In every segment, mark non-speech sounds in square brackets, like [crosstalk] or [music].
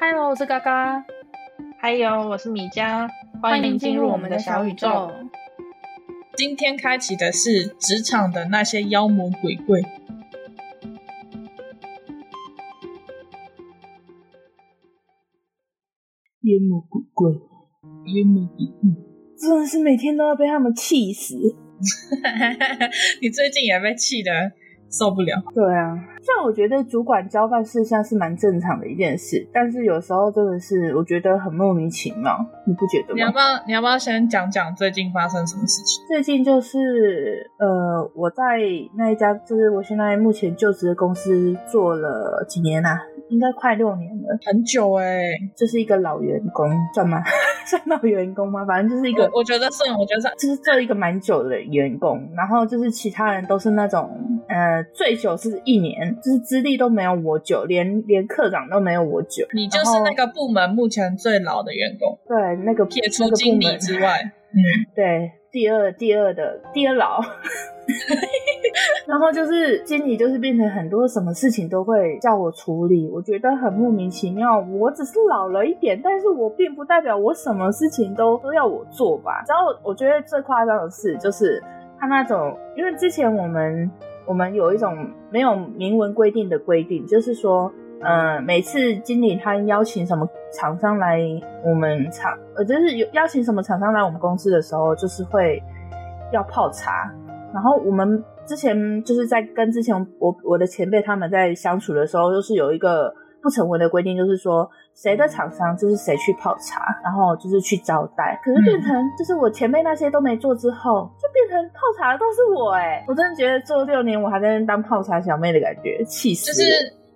Hello，我是嘎嘎。还有，我是米浆。欢迎进入我们的小宇宙。今天开启的是职场的那些妖魔鬼怪。妖魔鬼怪，妖魔鬼怪，真的是每天都要被他们气死。[laughs] 你最近也被气的受不了。对啊。像我觉得主管交办事项是蛮正常的一件事，但是有时候真的是我觉得很莫名其妙，你不觉得吗？你要不要你要不要先讲讲最近发生什么事情？最近就是呃，我在那一家就是我现在目前就职的公司做了几年啊，应该快六年了，很久哎、欸，就是一个老员工算吗？[laughs] 算老员工吗？反正就是一个，我，我觉得算，我觉得算，就是做一个蛮久的员工，然后就是其他人都是那种呃，最久是一年。就是资历都没有我久，连连科长都没有我久。你就是那个部门目前最老的员工。对，那个撇除经理之外，[laughs] 嗯，对，第二第二的第二老。[laughs] 然后就是经理，就是变成很多什么事情都会叫我处理，我觉得很莫名其妙。我只是老了一点，但是我并不代表我什么事情都都要我做吧。然后我觉得最夸张的事，就是他那种，因为之前我们。我们有一种没有明文规定的规定，就是说，呃，每次经理他邀请什么厂商来我们厂，呃，就是有邀请什么厂商来我们公司的时候，就是会要泡茶。然后我们之前就是在跟之前我我的前辈他们在相处的时候，就是有一个。不成文的规定就是说，谁的厂商就是谁去泡茶，然后就是去招待。可是变成就是我前辈那些都没做之后，就变成泡茶的都是我哎、欸！我真的觉得做六年我还在那当泡茶小妹的感觉，气死！就是，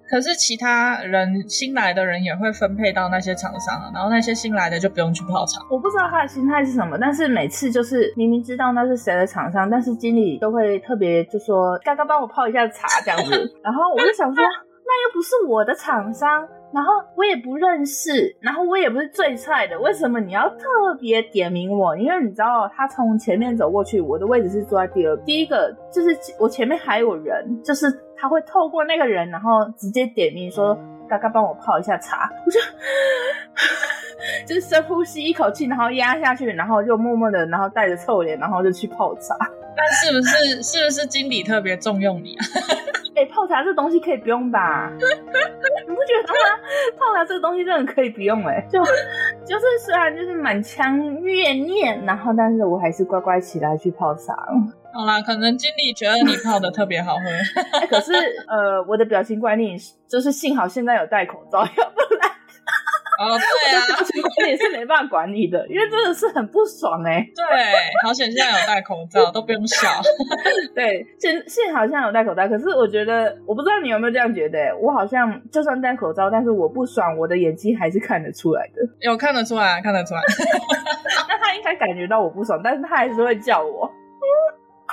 可是其他人新来的人也会分配到那些厂商啊，然后那些新来的就不用去泡茶。我不知道他的心态是什么，但是每次就是明明知道那是谁的厂商，但是经理都会特别就说：“刚刚帮我泡一下茶这样子。[laughs] ”然后我就想说。那又不是我的厂商，然后我也不认识，然后我也不是最菜的，为什么你要特别点名我？因为你知道，他从前面走过去，我的位置是坐在第二，第一个就是我前面还有人，就是他会透过那个人，然后直接点名说：“ [laughs] 嘎嘎，帮我泡一下茶。”我就就是深呼吸一口气，然后压下去，然后就默默的，然后带着臭脸，然后就去泡茶。但是不是是不是经理特别重用你啊？[laughs] 哎、欸，泡茶这东西可以不用吧？[laughs] 你不觉得吗？泡茶这个东西真的可以不用哎、欸，就就是虽然就是满腔怨念，然后但是我还是乖乖起来去泡茶了。好啦，可能经理觉得你泡的特别好喝。欸、可是呃，我的表情管理就是幸好现在有戴口罩，要不然。哦，对啊，这也是没办法管理的，因为真的是很不爽哎、欸。对，好险现在有戴口罩，[laughs] 都不用笑。[laughs] 对，现现好现在有戴口罩，可是我觉得，我不知道你有没有这样觉得、欸，我好像就算戴口罩，但是我不爽，我的眼睛还是看得出来的。有看得出来，看得出来。[laughs] 那他应该感觉到我不爽，但是他还是会叫我。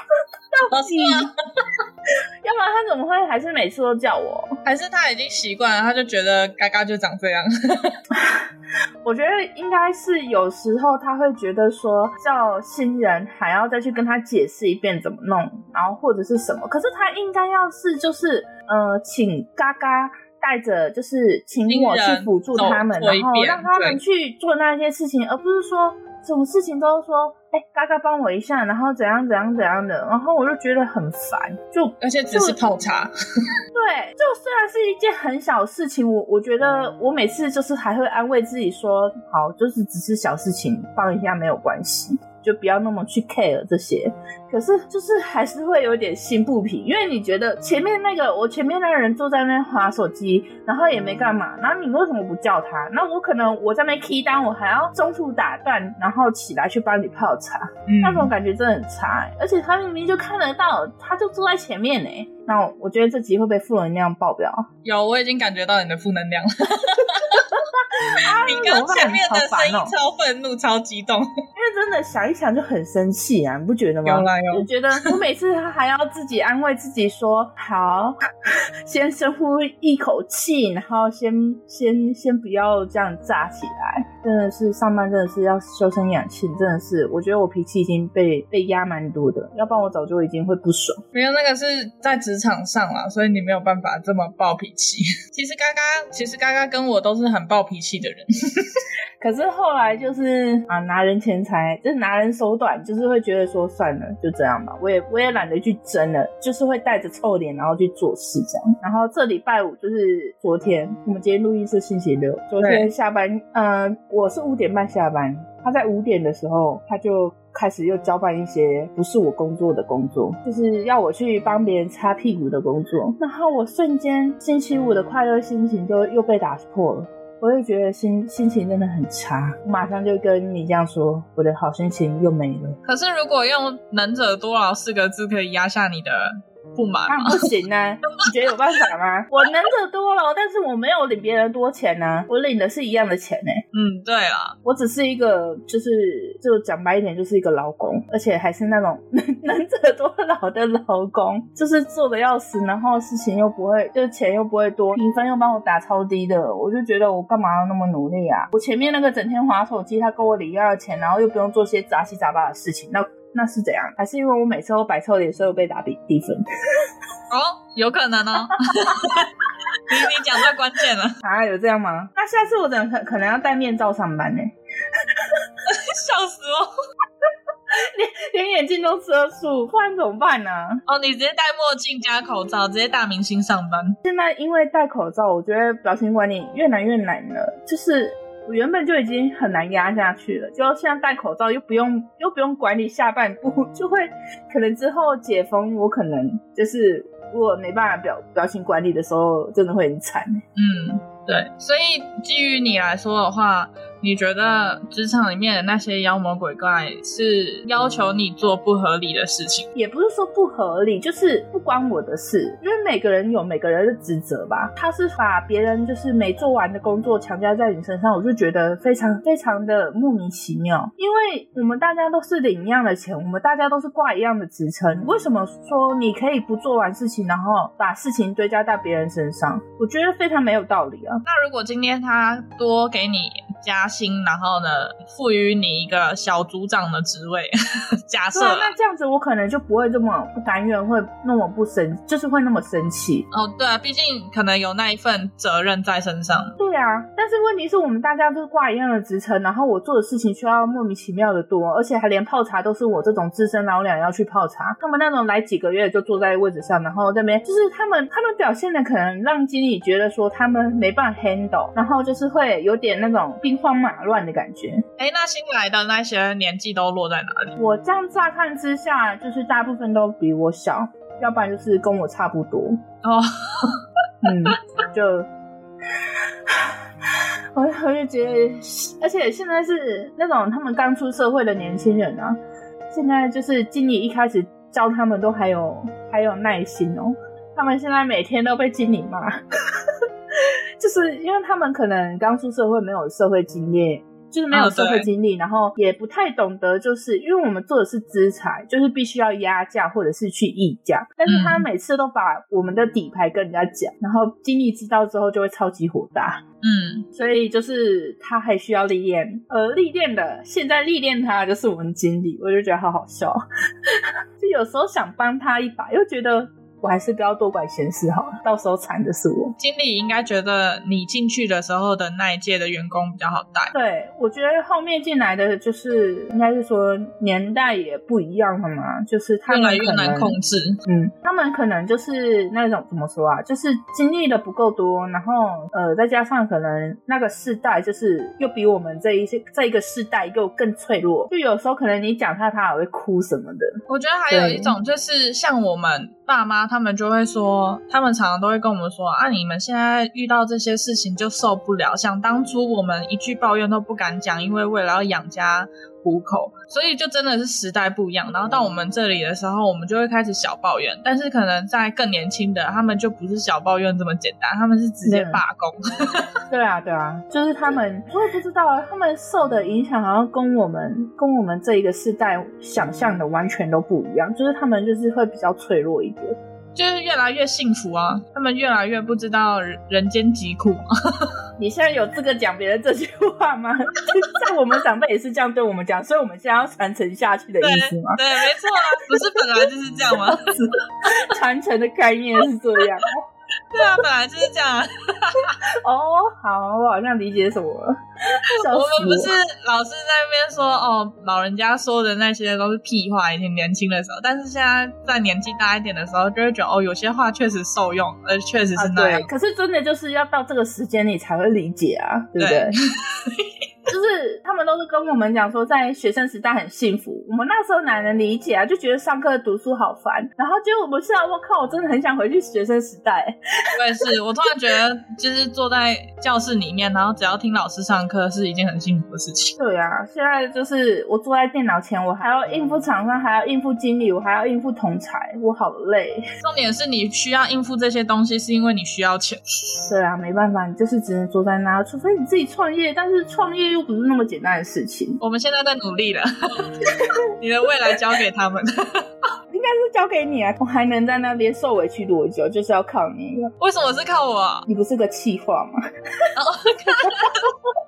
[laughs] 到底，[laughs] 要不然他怎么会还是每次都叫我？还是他已经习惯了，他就觉得嘎嘎就长这样。[laughs] 我觉得应该是有时候他会觉得说叫新人还要再去跟他解释一遍怎么弄，然后或者是什么。可是他应该要是就是呃，请嘎嘎带着，就是请我去辅助他们，然后让他们去做那些事情，而不是说。什么事情都说，哎、欸，嘎嘎帮我一下，然后怎样怎样怎样的，然后我就觉得很烦，就而且只是泡茶，[laughs] 对，就虽然是一件很小事情，我我觉得我每次就是还会安慰自己说，好，就是只是小事情，帮一下没有关系。就不要那么去 care 这些，可是就是还是会有点心不平，因为你觉得前面那个我前面那个人坐在那边滑手机，然后也没干嘛，然后你为什么不叫他？那我可能我在那边 key 单，我还要中途打断，然后起来去帮你泡茶，嗯、那种感觉真的很差、欸。而且他明明就看得到，他就坐在前面呢、欸。那我觉得这集会被负能量爆表。有，我已经感觉到你的负能量了。[laughs] 你刚前面的声音超愤怒、超激动，因为真的想一想就很生气啊，你不觉得吗？有啦有。我觉得我每次还要自己安慰自己说好，先深呼一口气，然后先先先不要这样炸起来。真的是上班，真的是要修身养性，真的是，我觉得我脾气已经被被压蛮多的，要不然我早就已经会不爽。没有，那个是在职场上啦，所以你没有办法这么暴脾气。[laughs] 其实嘎嘎，其实嘎嘎跟我都是很暴脾气的人。[laughs] 可是后来就是啊，拿人钱财，就是拿人手短，就是会觉得说算了，就这样吧。我也我也懒得去争了，就是会带着臭脸然后去做事这样。然后这礼拜五就是昨天，我们今天录音是星期六，昨天下班，嗯、呃，我是五点半下班，他在五点的时候他就开始又交办一些不是我工作的工作，就是要我去帮别人擦屁股的工作。然后我瞬间星期五的快乐心情就又被打破了。我就觉得心心情真的很差，我马上就跟你这样说，我的好心情又没了。可是如果用“能者多劳”四个字可以压下你的不满吗？不行啊！[laughs] 你觉得有办法吗？我能者多劳，但是我没有领别人多钱呢、啊，我领的是一样的钱呢、欸。嗯，对啊，我只是一个，就是就讲白一点，就是一个劳工，而且还是那种 [laughs] 能能者多劳的劳工，就是做的要死，然后事情又不会，就钱又不会多，评分又帮我打超低的，我就觉得我干嘛要那么努力啊？我前面那个整天划手机，他跟我领一样的钱，然后又不用做些杂七杂八的事情，那。那是怎样？还是因为我每次都摆臭脸，所以我被打低低分？哦，有可能哦。[laughs] 你你讲到关键了啊？有这样吗？那下次我怎可可能要戴面罩上班呢？[laughs] 笑死我！[laughs] 连连眼镜都遮住，不然怎么办呢？哦，你直接戴墨镜加口罩，直接大明星上班。现在因为戴口罩，我觉得表情管理越来越难了，就是。我原本就已经很难压下去了，就现在戴口罩又不用又不用管理下半部，就会可能之后解封，我可能就是如果没办法表表情管理的时候，真的会很惨。嗯，对，所以基于你来说的话。你觉得职场里面的那些妖魔鬼怪是要求你做不合理的事情？也不是说不合理，就是不关我的事。因为每个人有每个人的职责吧。他是把别人就是没做完的工作强加在你身上，我就觉得非常非常的莫名其妙。因为我们大家都是领一样的钱，我们大家都是挂一样的职称，为什么说你可以不做完事情，然后把事情堆加在别人身上？我觉得非常没有道理啊。那如果今天他多给你加薪，然后呢，赋予你一个小组长的职位。[laughs] 假设、啊、那这样子，我可能就不会这么不甘愿，会那么不生，就是会那么生气。哦，对啊，毕竟可能有那一份责任在身上。对啊，但是问题是我们大家都是挂一样的职称，然后我做的事情需要莫名其妙的多，而且还连泡茶都是我这种资深老两要去泡茶。他们那种来几个月就坐在位置上，然后这边就是他们他们表现的可能让经理觉得说他们没办法 handle，然后就是会有点那种。兵荒马乱的感觉。哎，那新来的那些年纪都落在哪里？我这样乍看之下，就是大部分都比我小，要不然就是跟我差不多。哦，[laughs] 嗯，就我我就觉得，而且现在是那种他们刚出社会的年轻人啊，现在就是经理一开始教他们都还有还有耐心哦，他们现在每天都被经理骂。就是因为他们可能刚出社会，没有社会经验，就是没有社会经历，哦，然后也不太懂得，就是因为我们做的是资材，就是必须要压价或者是去议价，但是他每次都把我们的底牌跟人家讲，然后经理知道之后就会超级火大，嗯，所以就是他还需要历练，呃历练的现在历练他就是我们经理，我就觉得好好笑，[laughs] 就有时候想帮他一把，又觉得。我还是不要多管闲事好了，到时候惨的是我。经理应该觉得你进去的时候的那一届的员工比较好带。对，我觉得后面进来的就是应该是说年代也不一样了嘛，就是他们越来越难控制。嗯，他们可能就是那种怎么说啊，就是经历的不够多，然后呃再加上可能那个世代就是又比我们这一些这一个世代又更脆弱，就有时候可能你讲他他还会哭什么的。我觉得还有一种就是像我们爸妈。他们就会说，他们常常都会跟我们说啊，你们现在遇到这些事情就受不了，想当初我们一句抱怨都不敢讲，因为为了要养家糊口，所以就真的是时代不一样。然后到我们这里的时候，我们就会开始小抱怨，但是可能在更年轻的，他们就不是小抱怨这么简单，他们是直接罢工。[laughs] 对啊，对啊，就是他们，我也不知道啊，他们受的影响好像跟我们跟我们这一个世代想象的完全都不一样，就是他们就是会比较脆弱一点。就是越来越幸福啊，他们越来越不知道人间疾苦。[laughs] 你现在有资格讲别人这句话吗？[laughs] 像我们长辈也是这样对我们讲，所以我们现在要传承下去的意思吗？对，对，没错啊，不是本来就是这样吗？[laughs] 传承的概念是这样。[laughs] 对啊，本来就是这样。[laughs] 哦，好，我好像理解什么了。[laughs] 我，我们不是老是在那边说哦，老人家说的那些都是屁话，以前年轻的时候，但是现在在年纪大一点的时候，就会觉得哦，有些话确实受用，呃，确实是那样。可是真的就是要到这个时间你才会理解啊，对不对？对就是他们都是跟我们讲说，在学生时代很幸福。我们那时候哪能理解啊？就觉得上课读书好烦。然后结果我们现在，我靠，我真的很想回去学生时代。我也是，我突然觉得，就是坐在教室里面，然后只要听老师上课，是一件很幸福的事情。对啊，现在就是我坐在电脑前，我还要应付厂商，还要应付经理，我还要应付同侪，我好累。重点是你需要应付这些东西，是因为你需要钱。对啊，没办法，你就是只能坐在那，除非你自己创业。但是创业又不是那么简单的事情。我们现在在努力了，[laughs] 你的未来交给他们，[laughs] 应该是交给你啊！我还能在那边受委屈多久？就是要靠你。为什么是靠我？你不是个气话吗？[laughs]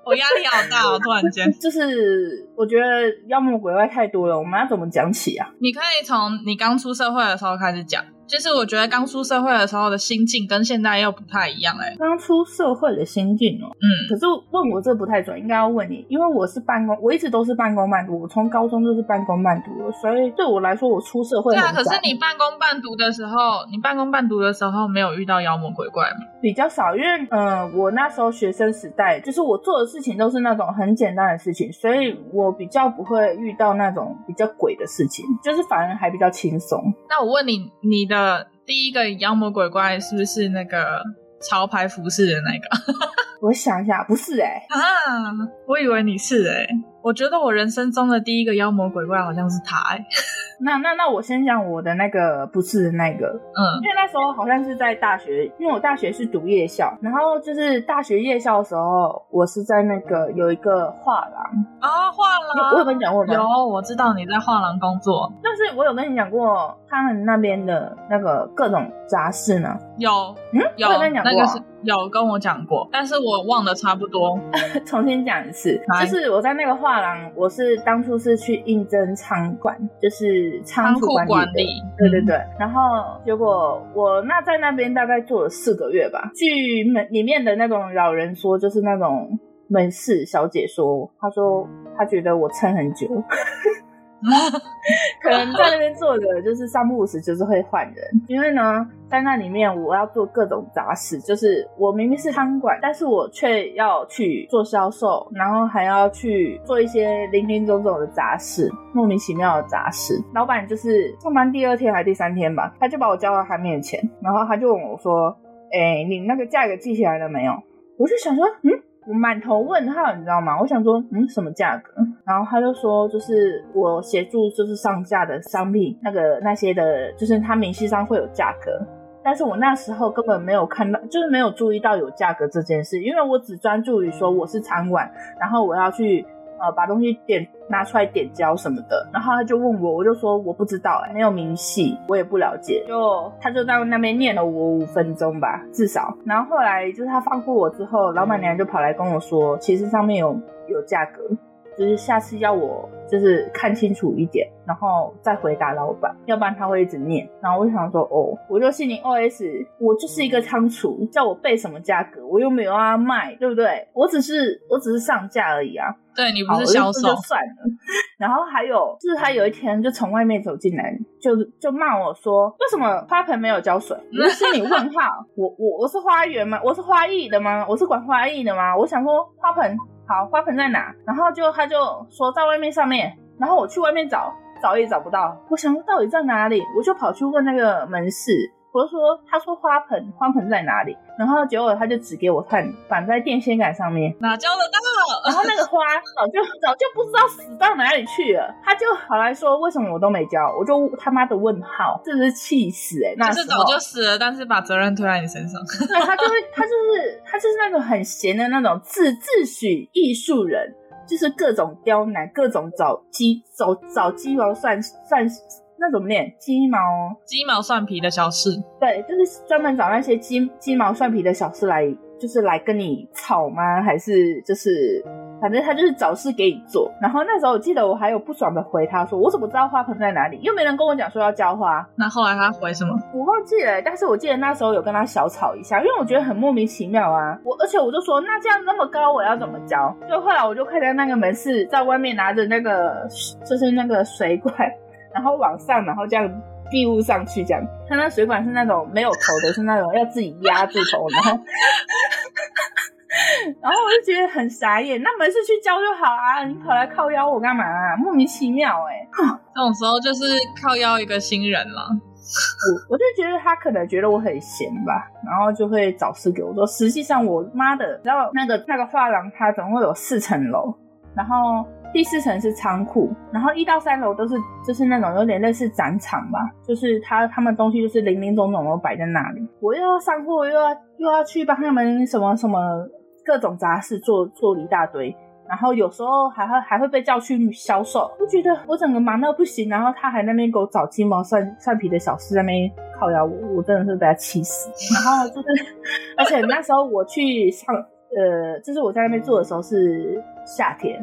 我压力好大哦！突然间，就是我觉得妖魔鬼怪太多了，我们要怎么讲起啊？你可以从你刚出社会的时候开始讲。就是我觉得刚出社会的时候的心境跟现在又不太一样哎、欸。刚出社会的心境哦、喔，嗯，可是问我这不太准，应该要问你，因为我是半工，我一直都是半工半读，我从高中就是半工半读的，所以对我来说，我出社会。对啊，可是你半工半读的时候，你半工半读的时候没有遇到妖魔鬼怪吗？比较少，因为嗯、呃，我那时候学生时代，就是我做的事情都是那种很简单的事情，所以我比较不会遇到那种比较鬼的事情，就是反而还比较轻松。那我问你，你的。第一个妖魔鬼怪是不是那个潮牌服饰的那个？[laughs] 我想一下，不是哎、欸、啊，我以为你是哎、欸。我觉得我人生中的第一个妖魔鬼怪好像是他、欸。那那那我先讲我的那个不是那个，嗯，因为那时候好像是在大学，因为我大学是读夜校，然后就是大学夜校的时候，我是在那个有一个画廊啊，画廊，我有跟你讲过吗？有，我知道你在画廊工作，但是我有跟你讲过他们那边的那个各种杂事呢？有，嗯，有，跟你讲过、啊。那个是有跟我讲过，但是我忘的差不多。[laughs] 重新讲一次，就是我在那个画廊，我是当初是去应征仓管，就是仓库管理。对对对，然后结果我那在那边大概做了四个月吧。据门里面的那种老人说，就是那种门市小姐说，她说她觉得我撑很久。[laughs] 可能在那边坐着就是三不五时就是会换人，因为呢，在那里面我要做各种杂事，就是我明明是餐馆，但是我却要去做销售，然后还要去做一些林林总总的杂事，莫名其妙的杂事。老板就是上班第二天还是第三天吧，他就把我叫到他面前，然后他就问我说：“哎、你那个价格记起来了没有？”我就想说：“嗯。”我满头问号，你知道吗？我想说，嗯，什么价格？然后他就说，就是我协助，就是上架的商品，那个那些的，就是他明细上会有价格，但是我那时候根本没有看到，就是没有注意到有价格这件事，因为我只专注于说我是餐馆，然后我要去。呃，把东西点拿出来点胶什么的，然后他就问我，我就说我不知道，哎，没有明细，我也不了解。就他就在那边念了我五分钟吧，至少。然后后来就是他放过我之后，老板娘就跑来跟我说，其实上面有有价格。就是下次要我就是看清楚一点，然后再回答老板，要不然他会一直念。然后我就想说，哦，我就心里 OS，我就是一个仓储，叫我背什么价格，我又没有要卖，对不对？我只是我只是上架而已啊。对，你不是销售，就算了。[laughs] 然后还有就是他有一天就从外面走进来，就就骂我说，为什么花盆没有浇水？我心里问号，[laughs] 我我我是花园吗？我是花艺的吗？我是管花艺的吗？我想说花盆。好，花盆在哪？然后就他就说在外面上面，然后我去外面找，找也找不到。我想到底在哪里？我就跑去问那个门市，我就说，他说花盆，花盆在哪里？然后结果他就指给我看，绑在电线杆上面，哪交得到？然后那个花早就早就不知道死到哪里去了。他就跑来说，为什么我都没交？我就他妈的问号，真是气死哎、欸！那是早就死了，但是把责任推在你身上。对，他就会，他就是他就是那种很闲的那种自自诩艺术人，就是各种刁难，各种找鸡找找鸡毛蒜蒜。那怎么念？鸡毛鸡毛蒜皮的小事。对，就是专门找那些鸡鸡毛蒜皮的小事来，就是来跟你吵吗？还是就是？反正他就是找事给你做，然后那时候我记得我还有不爽的回他说，我怎么知道花盆在哪里？又没人跟我讲说要浇花。那后来他回什么？我忘记了，但是我记得那时候有跟他小吵一下，因为我觉得很莫名其妙啊。我而且我就说，那这样那么高，我要怎么浇？就后来我就看见那个门市在外面拿着那个就是那个水管，然后往上，然后这样递物上去，这样。他那水管是那种没有头的，是那种要自己压住头，然后。[laughs] 然后我就觉得很傻眼，那没事去教就好啊，你跑来靠腰我干嘛啊？莫名其妙哎、欸！这种时候就是靠腰一个新人了。我我就觉得他可能觉得我很闲吧，然后就会找事给我做。实际上我妈的，然后那个那个画廊它总共有四层楼，然后第四层是仓库，然后一到三楼都是就是那种有点类似展场吧，就是他他们东西就是零零总总都摆在那里。我又要上货，又要又要去帮他们什么什么。各种杂事做做一大堆，然后有时候还会还会被叫去销售，我觉得我整个忙到不行，然后他还在那边给我找鸡毛蒜蒜皮的小事在那边靠腰我，我真的是被他气死。然后就是，而且那时候我去上，呃，就是我在那边做的时候是夏天。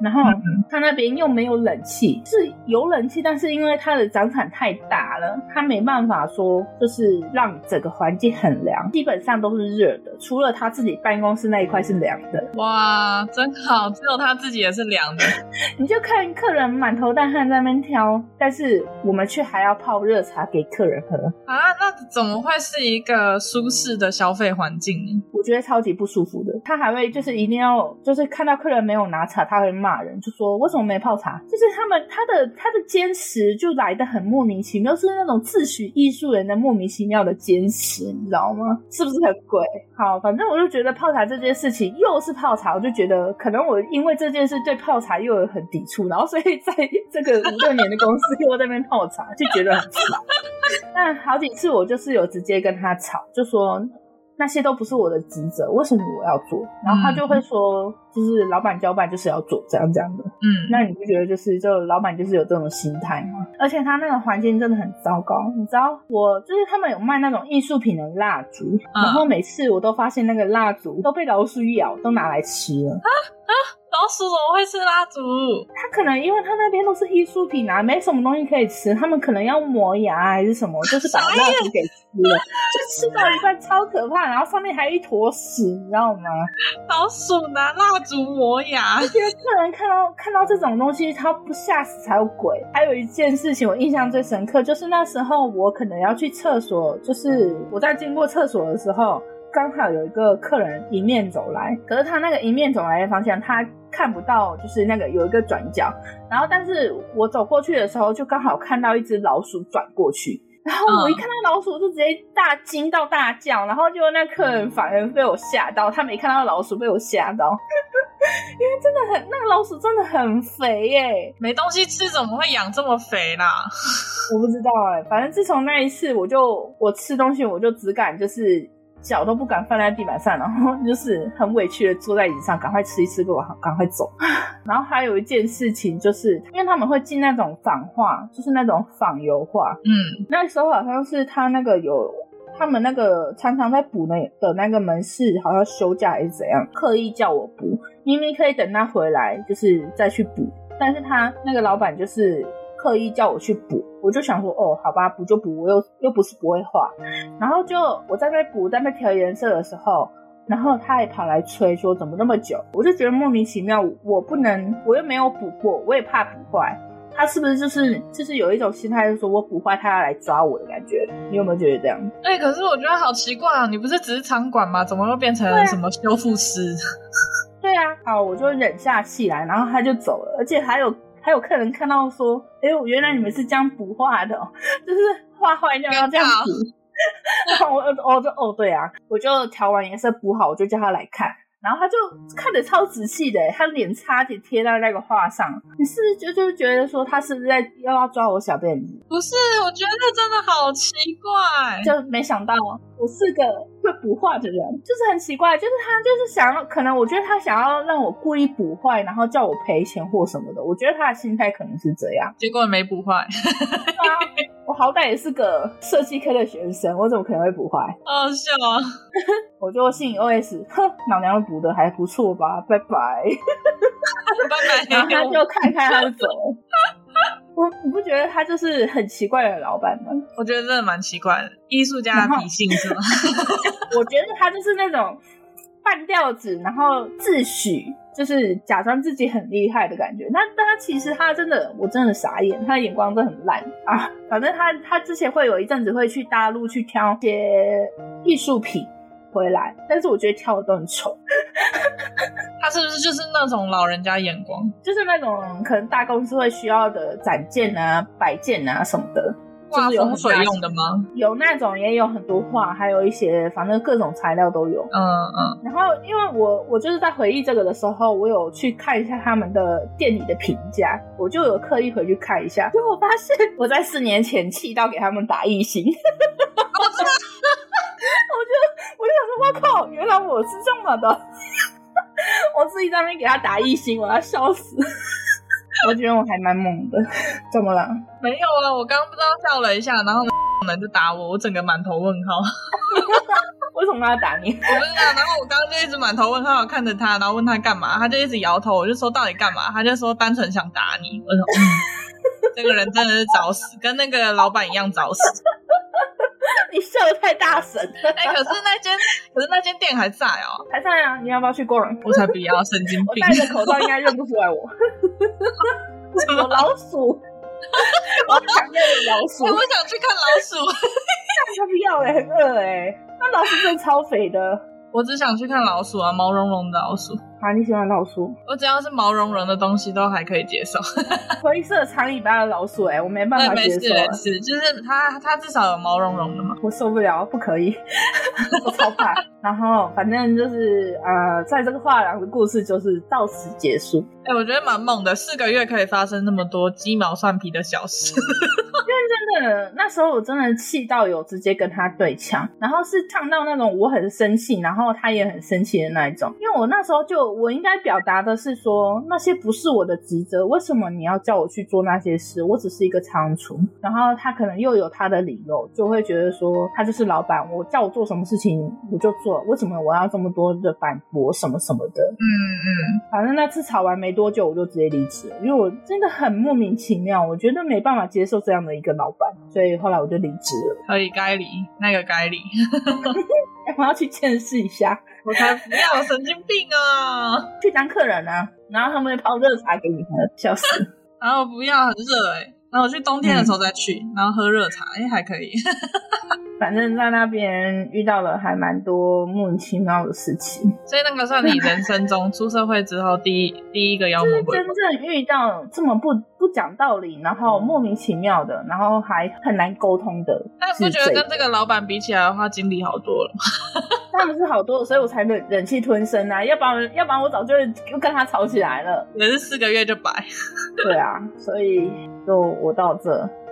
然后他那边又没有冷气，是有冷气，但是因为他的展场太大了，他没办法说就是让整个环境很凉，基本上都是热的，除了他自己办公室那一块是凉的。哇，真好，只有他自己也是凉的。[laughs] 你就看客人满头大汗在那边挑，但是我们却还要泡热茶给客人喝啊，那怎么会是一个舒适的消费环境呢？我觉得超级不舒服的。他还会就是一定要就是看到客人没有拿茶，他会骂。骂人就说为什么没泡茶？就是他们他的他的坚持就来得很莫名其妙，是那种自诩艺术人的莫名其妙的坚持，你知道吗？是不是很鬼？好，反正我就觉得泡茶这件事情又是泡茶，我就觉得可能我因为这件事对泡茶又有很抵触，然后所以在这个五六年的公司又在那边泡茶，就觉得很烦。但好几次我就是有直接跟他吵，就说。那些都不是我的职责，为什么我要做？然后他就会说，就是老板交办就是要做这样这样的。嗯，那你不觉得就是就老板就是有这种心态吗？而且他那个环境真的很糟糕，你知道，我就是他们有卖那种艺术品的蜡烛，然后每次我都发现那个蜡烛都被老鼠咬，都拿来吃了。啊啊！老鼠怎么会吃蜡烛？它可能因为它那边都是艺术品啊，没什么东西可以吃，他们可能要磨牙还是什么，[laughs] 就是把蜡烛给吃了，就吃到一半超可怕，然后上面还有一坨屎，你知道吗？老鼠拿蜡烛磨牙，我觉得客人看到看到这种东西，他不吓死才有鬼。还有一件事情我印象最深刻，就是那时候我可能要去厕所，就是我在经过厕所的时候。刚好有一个客人迎面走来，可是他那个迎面走来的方向，他看不到，就是那个有一个转角。然后，但是我走过去的时候，就刚好看到一只老鼠转过去。然后我一看到老鼠，就直接大惊到大叫。然后就那客人反而被我吓到，他没看到老鼠，被我吓到。[laughs] 因为真的很，那个老鼠真的很肥耶，没东西吃怎么会养这么肥啦？我不知道哎，反正自从那一次，我就我吃东西，我就只敢就是。脚都不敢放在地板上，[laughs] 然后就是很委屈的坐在椅子上，赶快吃一吃，给我赶快走。[laughs] 然后还有一件事情，就是因为他们会进那种仿画，就是那种仿油画。嗯，那时候好像是他那个有他们那个常常在补那的那个门市，好像休假还是怎样，刻意叫我补，明明可以等他回来，就是再去补，但是他那个老板就是。刻意叫我去补，我就想说，哦，好吧，补就补，我又又不是不会画。然后就我在那补，在那调颜色的时候，然后他还跑来催说怎么那么久，我就觉得莫名其妙。我不能，我又没有补过，我也怕补坏。他是不是就是就是有一种心态，就是说我补坏，他要来抓我的感觉？你有没有觉得这样？对，可是我觉得好奇怪啊，你不是只是场馆吗？怎么又变成什么修复师？对啊，好，我就忍下气来，然后他就走了，而且还有。还有客人看到说：“哎呦，原来你们是这样补画的，[laughs] 就是画坏掉要这样补。” [laughs] 然后我，我就哦，对啊，我就调完颜色补好，我就叫他来看。然后他就看得超仔细的，他脸差点贴到那个画上。你是不是就就觉得说他是不是在又要抓我小辫子？不是，我觉得真的好奇怪，就没想到我是个会补坏的人，就是很奇怪，就是他就是想要，可能我觉得他想要让我故意补坏，然后叫我赔钱或什么的。我觉得他的心态可能是这样，结果没补坏。我好歹也是个设计科的学生，我怎么可能会补坏？好笑啊！[laughs] 我就心里 OS：哼，老娘补的还不错吧？拜拜，[laughs] 拜拜。[laughs] 然后他就看看他就走了。[laughs] 我你不觉得他就是很奇怪的老板吗？我觉得真的蛮奇怪的，艺术家的脾性是吗？[laughs] 我觉得他就是那种半吊子，然后自诩。就是假装自己很厉害的感觉，那但他其实他真的，我真的傻眼，他的眼光真的很烂啊！反正他他之前会有一阵子会去大陆去挑一些艺术品回来，但是我觉得挑的都很丑。他是不是就是那种老人家眼光？就是那种可能大公司会需要的展件啊、摆件啊什么的。画风水用的吗？有那种，也有很多画，还有一些，反正各种材料都有。嗯嗯。然后，因为我我就是在回忆这个的时候，我有去看一下他们的店里的评价，我就有刻意回去看一下，结果我发现我在四年前气到给他们打一星。[laughs] 我就我就想说，我靠，原来我是这么的，[laughs] 我自己在那边给他打一星，我要笑死。[laughs] 我觉得我还蛮猛的，[laughs] 怎么了？没有啊，我刚刚不知道笑了一下，然后门就打我，我整个满头问号。为什么要打你？我不知道。然后我刚刚就一直满头问号看着他，然后问他干嘛，他就一直摇头。我就说到底干嘛？他就说单纯想打你。我说，嗯，这个人真的是找死，跟那个老板一样找死。你笑的太大声了。哎、欸，可是那间，可是那间店还在哦、喔，还在啊！你要不要去过人？我才不要，神经病！我戴着口罩应该认不出来我。什么老鼠？我想要有老鼠。我想去看老鼠。他不要哎、欸，很饿哎、欸。那老鼠真的超肥的。我只想去看老鼠啊，毛茸茸的老鼠。啊，你喜欢老鼠？我只要是毛茸茸的东西都还可以接受。[laughs] 灰色长尾巴的老鼠、欸，哎，我没办法接受。没事没事，就是它，它至少有毛茸茸的嘛。我受不了，不可以，[laughs] 我超怕。然后反正就是呃，在这个画廊的故事就是到此结束。哎、欸，我觉得蛮猛的，四个月可以发生那么多鸡毛蒜皮的小事。[laughs] 因为真的，那时候我真的气到有直接跟他对呛，然后是呛到那种我很生气，然后他也很生气的那一种。因为我那时候就我应该表达的是说，那些不是我的职责，为什么你要叫我去做那些事？我只是一个仓储。然后他可能又有他的理由，就会觉得说他就是老板，我叫我做什么事情我就做，为什么我要这么多的反驳什么什么的？嗯嗯，反正那次吵完没多久，我就直接离职了，因为我真的很莫名其妙，我觉得没办法接受这样的一个老板，所以后来我就离职了。可以该离，那个该离。[laughs] 我要去见识一下，我才不要，神经病啊！去当客人啊，然后他们会泡热茶给你喝，笑死。[laughs] 然后不要很热哎、欸，然后我去冬天的时候再去，嗯、然后喝热茶，哎、欸、还可以。[laughs] 反正在那边遇到了还蛮多莫名其妙的事情，所以那个算你人生中出社会之后第一 [laughs] 第一个妖魔鬼怪。真正遇到这么不不讲道理，然后莫名其妙的，然后还很难沟通的。但不觉得跟这个老板比起来的话，经历好多了。他们是好多，所以我才忍忍气吞声啊，要不然要不然我早就又跟他吵起来了。人是四个月就白。对啊，所以就我到这，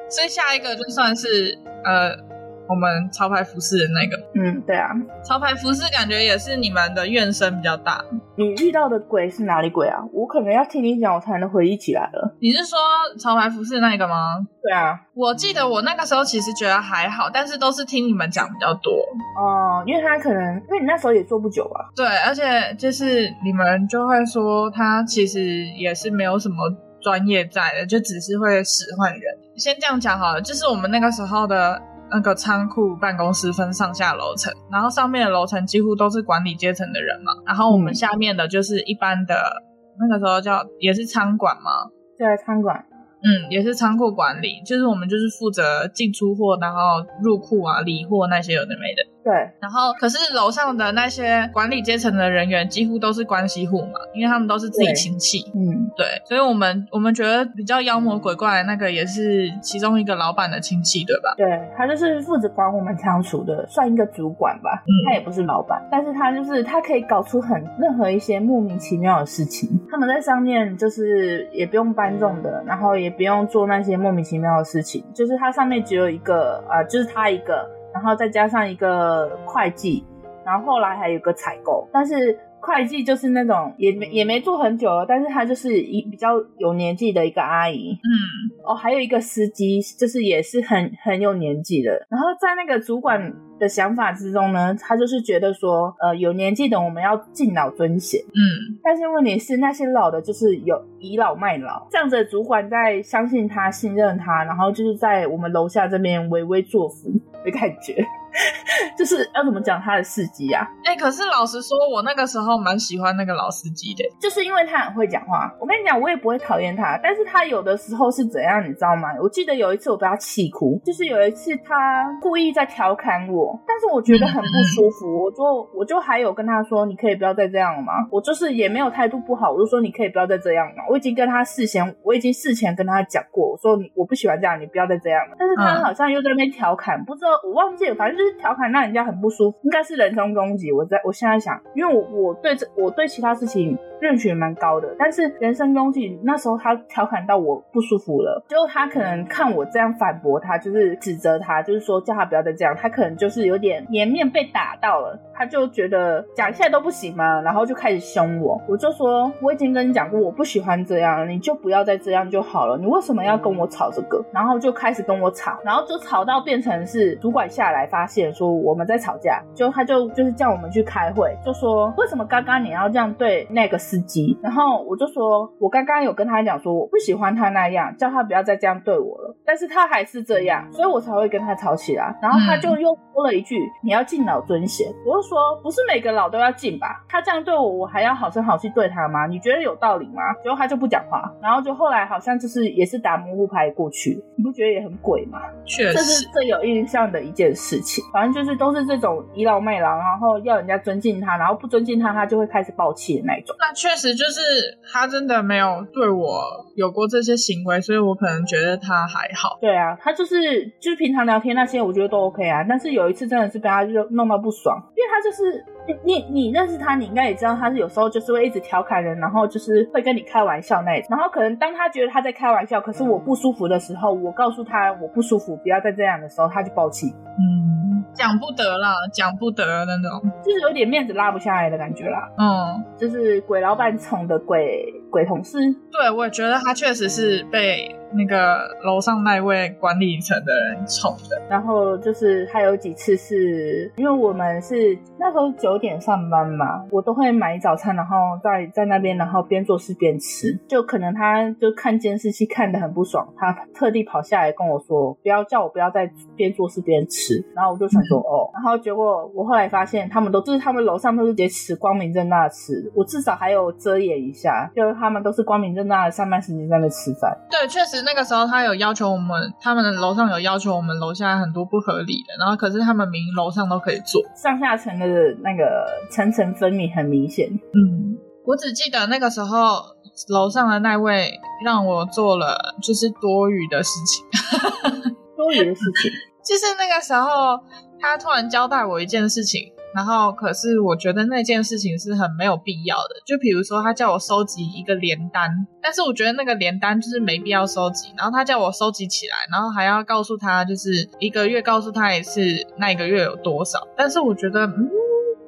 所以下一个就算是呃。我们潮牌服饰的那个，嗯，对啊，潮牌服饰感觉也是你们的怨声比较大。你遇到的鬼是哪里鬼啊？我可能要听你讲，我才能回忆起来了。你是说潮牌服饰那个吗？对啊，我记得我那个时候其实觉得还好，但是都是听你们讲比较多。哦、呃，因为他可能因为你那时候也做不久啊。对，而且就是你们就会说他其实也是没有什么专业在的，就只是会使唤人。先这样讲好了，就是我们那个时候的。那个仓库办公室分上下楼层，然后上面的楼层几乎都是管理阶层的人嘛，然后我们下面的就是一般的，嗯、那个时候叫也是仓管嘛，对，仓管，嗯，也是仓库管理，就是我们就是负责进出货，然后入库啊、理货那些有的没的。对，然后可是楼上的那些管理阶层的人员几乎都是关系户嘛，因为他们都是自己亲戚。嗯，对，所以我们我们觉得比较妖魔鬼怪的那个也是其中一个老板的亲戚，对吧？对，他就是负责管我们仓储的，算一个主管吧。嗯，他也不是老板，但是他就是他可以搞出很任何一些莫名其妙的事情。他们在上面就是也不用搬重的，然后也不用做那些莫名其妙的事情，就是他上面只有一个啊、呃，就是他一个，然后再加上一个会计，然后后来还有个采购，但是。会计就是那种也没也没做很久了，但是他就是一比较有年纪的一个阿姨，嗯，哦，还有一个司机，就是也是很很有年纪的。然后在那个主管的想法之中呢，他就是觉得说，呃，有年纪的我们要敬老尊贤，嗯，但是问题是那些老的，就是有倚老卖老，这样子的主管在相信他、信任他，然后就是在我们楼下这边唯唯作福的感觉。[laughs] 就是要怎么讲他的事迹啊？哎、欸，可是老实说，我那个时候蛮喜欢那个老司机的，就是因为他很会讲话。我跟你讲，我也不会讨厌他，但是他有的时候是怎样，你知道吗？我记得有一次我被他气哭，就是有一次他故意在调侃我，但是我觉得很不舒服，嗯、我就我就还有跟他说，你可以不要再这样了吗？我就是也没有态度不好，我就说你可以不要再这样了。我已经跟他事前，我已经事前跟他讲过，我说你我不喜欢这样，你不要再这样了。但是他好像又在那边调侃，不知道我忘记了，反正就是调侃，让人家很不舒服，应该是人身攻击。我在我现在想，因为我我对这我对其他事情认识蛮高的，但是人身攻击那时候他调侃到我不舒服了，就他可能看我这样反驳他，就是指责他，就是说叫他不要再这样，他可能就是有点颜面被打到了，他就觉得讲一下都不行吗？然后就开始凶我，我就说我已经跟你讲过我不喜欢这样，你就不要再这样就好了，你为什么要跟我吵这个？然后就开始跟我吵，然后就吵到变成是主管下来发现说我们在吵架，就他就就是叫我们去开会，就说为什么刚刚你要这样对那个司机？然后我就说，我刚刚有跟他讲说我不喜欢他那样，叫他不要再这样对我了，但是他还是这样，所以我才会跟他吵起来。然后他就又说了一句：“你要敬老尊贤。”我说：“不是每个老都要进吧？他这样对我，我还要好声好气对他吗？你觉得有道理吗？”结果他就不讲话，然后就后来好像就是也是打模糊牌过去，你不觉得也很鬼吗？确实，这是最有印象的一件事情。反正就是都是这种倚老卖老，然后要人家尊敬他，然后不尊敬他，他就会开始爆气的那种。那确实就是他真的没有对我有过这些行为，所以我可能觉得他还好。对啊，他就是就是平常聊天那些，我觉得都 OK 啊。但是有一次真的是被他就弄到不爽，因为他他就是你你认识他，你应该也知道，他是有时候就是会一直调侃人，然后就是会跟你开玩笑那种。然后可能当他觉得他在开玩笑，可是我不舒服的时候，我告诉他我不舒服，不要再这样的时候，他就暴气。嗯。讲不得了，讲不得那种，就是有点面子拉不下来的感觉啦。嗯，就是鬼老板宠的鬼鬼同事。对，我也觉得他确实是被。那个楼上那位管理层的人宠的，然后就是还有几次是因为我们是那时候九点上班嘛，我都会买早餐，然后在在那边，然后边做事边吃。就可能他就看监视器看得很不爽，他特地跑下来跟我说，不要叫我不要再边做事边吃。然后我就想说哦，然后结果我后来发现他们都就是他们楼上都是直接吃，光明正大的吃，我至少还有遮掩一下，就是他们都是光明正大的上班时间在那吃饭。对，确实。那个时候他有要求我们，他们的楼上有要求我们楼下很多不合理的，然后可是他们明明楼上都可以做，上下层的那个层层分明很明显。嗯，我只记得那个时候楼上的那位让我做了就是多余的事情，[laughs] 多余的事情，[laughs] 就是那个时候他突然交代我一件事情。然后，可是我觉得那件事情是很没有必要的。就比如说，他叫我收集一个联单，但是我觉得那个联单就是没必要收集。然后他叫我收集起来，然后还要告诉他，就是一个月告诉他一次那一个月有多少。但是我觉得，嗯，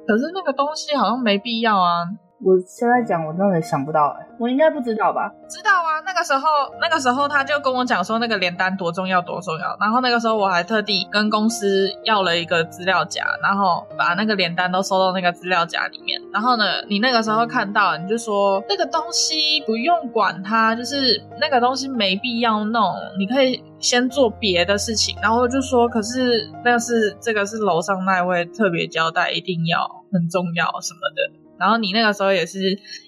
可是那个东西好像没必要啊。我现在讲，我真的想不到哎、我应该不知道吧？知道啊，那个时候，那个时候他就跟我讲说那个联单多重要多重要，然后那个时候我还特地跟公司要了一个资料夹，然后把那个联单都收到那个资料夹里面。然后呢，你那个时候看到，你就说那个东西不用管它，就是那个东西没必要弄，你可以先做别的事情。然后就说，可是那是这个是楼上那位特别交代，一定要很重要什么的。然后你那个时候也是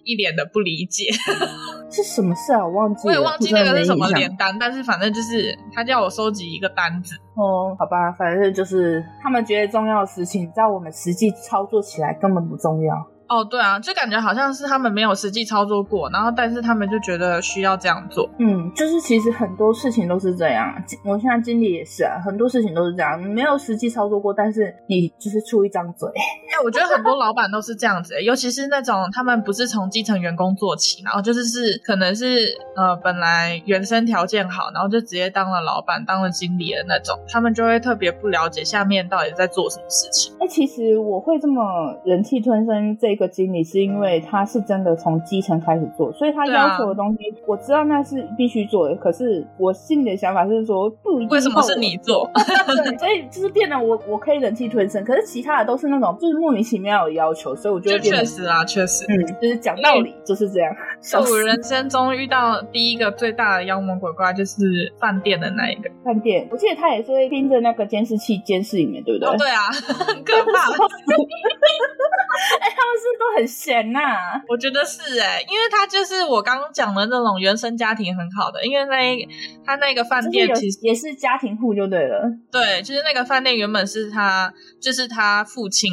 一脸的不理解，[laughs] 是什么事啊？我忘记了，我也忘记那个是什么联单，但是反正就是他叫我收集一个单子。哦，好吧，反正就是他们觉得重要的事情，在我们实际操作起来根本不重要。哦，对啊，就感觉好像是他们没有实际操作过，然后但是他们就觉得需要这样做。嗯，就是其实很多事情都是这样，我现在经理也是啊，很多事情都是这样，你没有实际操作过，但是你就是出一张嘴。哎，我觉得很多老板都是这样子，尤其是那种他们不是从基层员工做起，然后就是是可能是呃本来原生条件好，然后就直接当了老板、当了经理的那种，他们就会特别不了解下面到底在做什么事情。哎，其实我会这么忍气吞声这。个经理是因为他是真的从基层开始做，所以他要求的东西，我知道那是必须做的。可是我心里的想法是说，不一定，为什么是你做？对，所以就是变得我我可以忍气吞声，可是其他的都是那种就是莫名其妙的要求，所以我觉得确实啊，确实，嗯，就是讲道理就是这样。在我人生中遇到第一个最大的妖魔鬼怪就是饭店的那一个饭店，我记得他也是会盯着那个监视器监视里面，对不对？哦，对啊，很可怕。[laughs] [laughs] 哎，他们是。都很闲呐、啊，我觉得是哎、欸，因为他就是我刚刚讲的那种原生家庭很好的，因为那他那个饭店其实也是家庭户就对了，对，就是那个饭店原本是他就是他父亲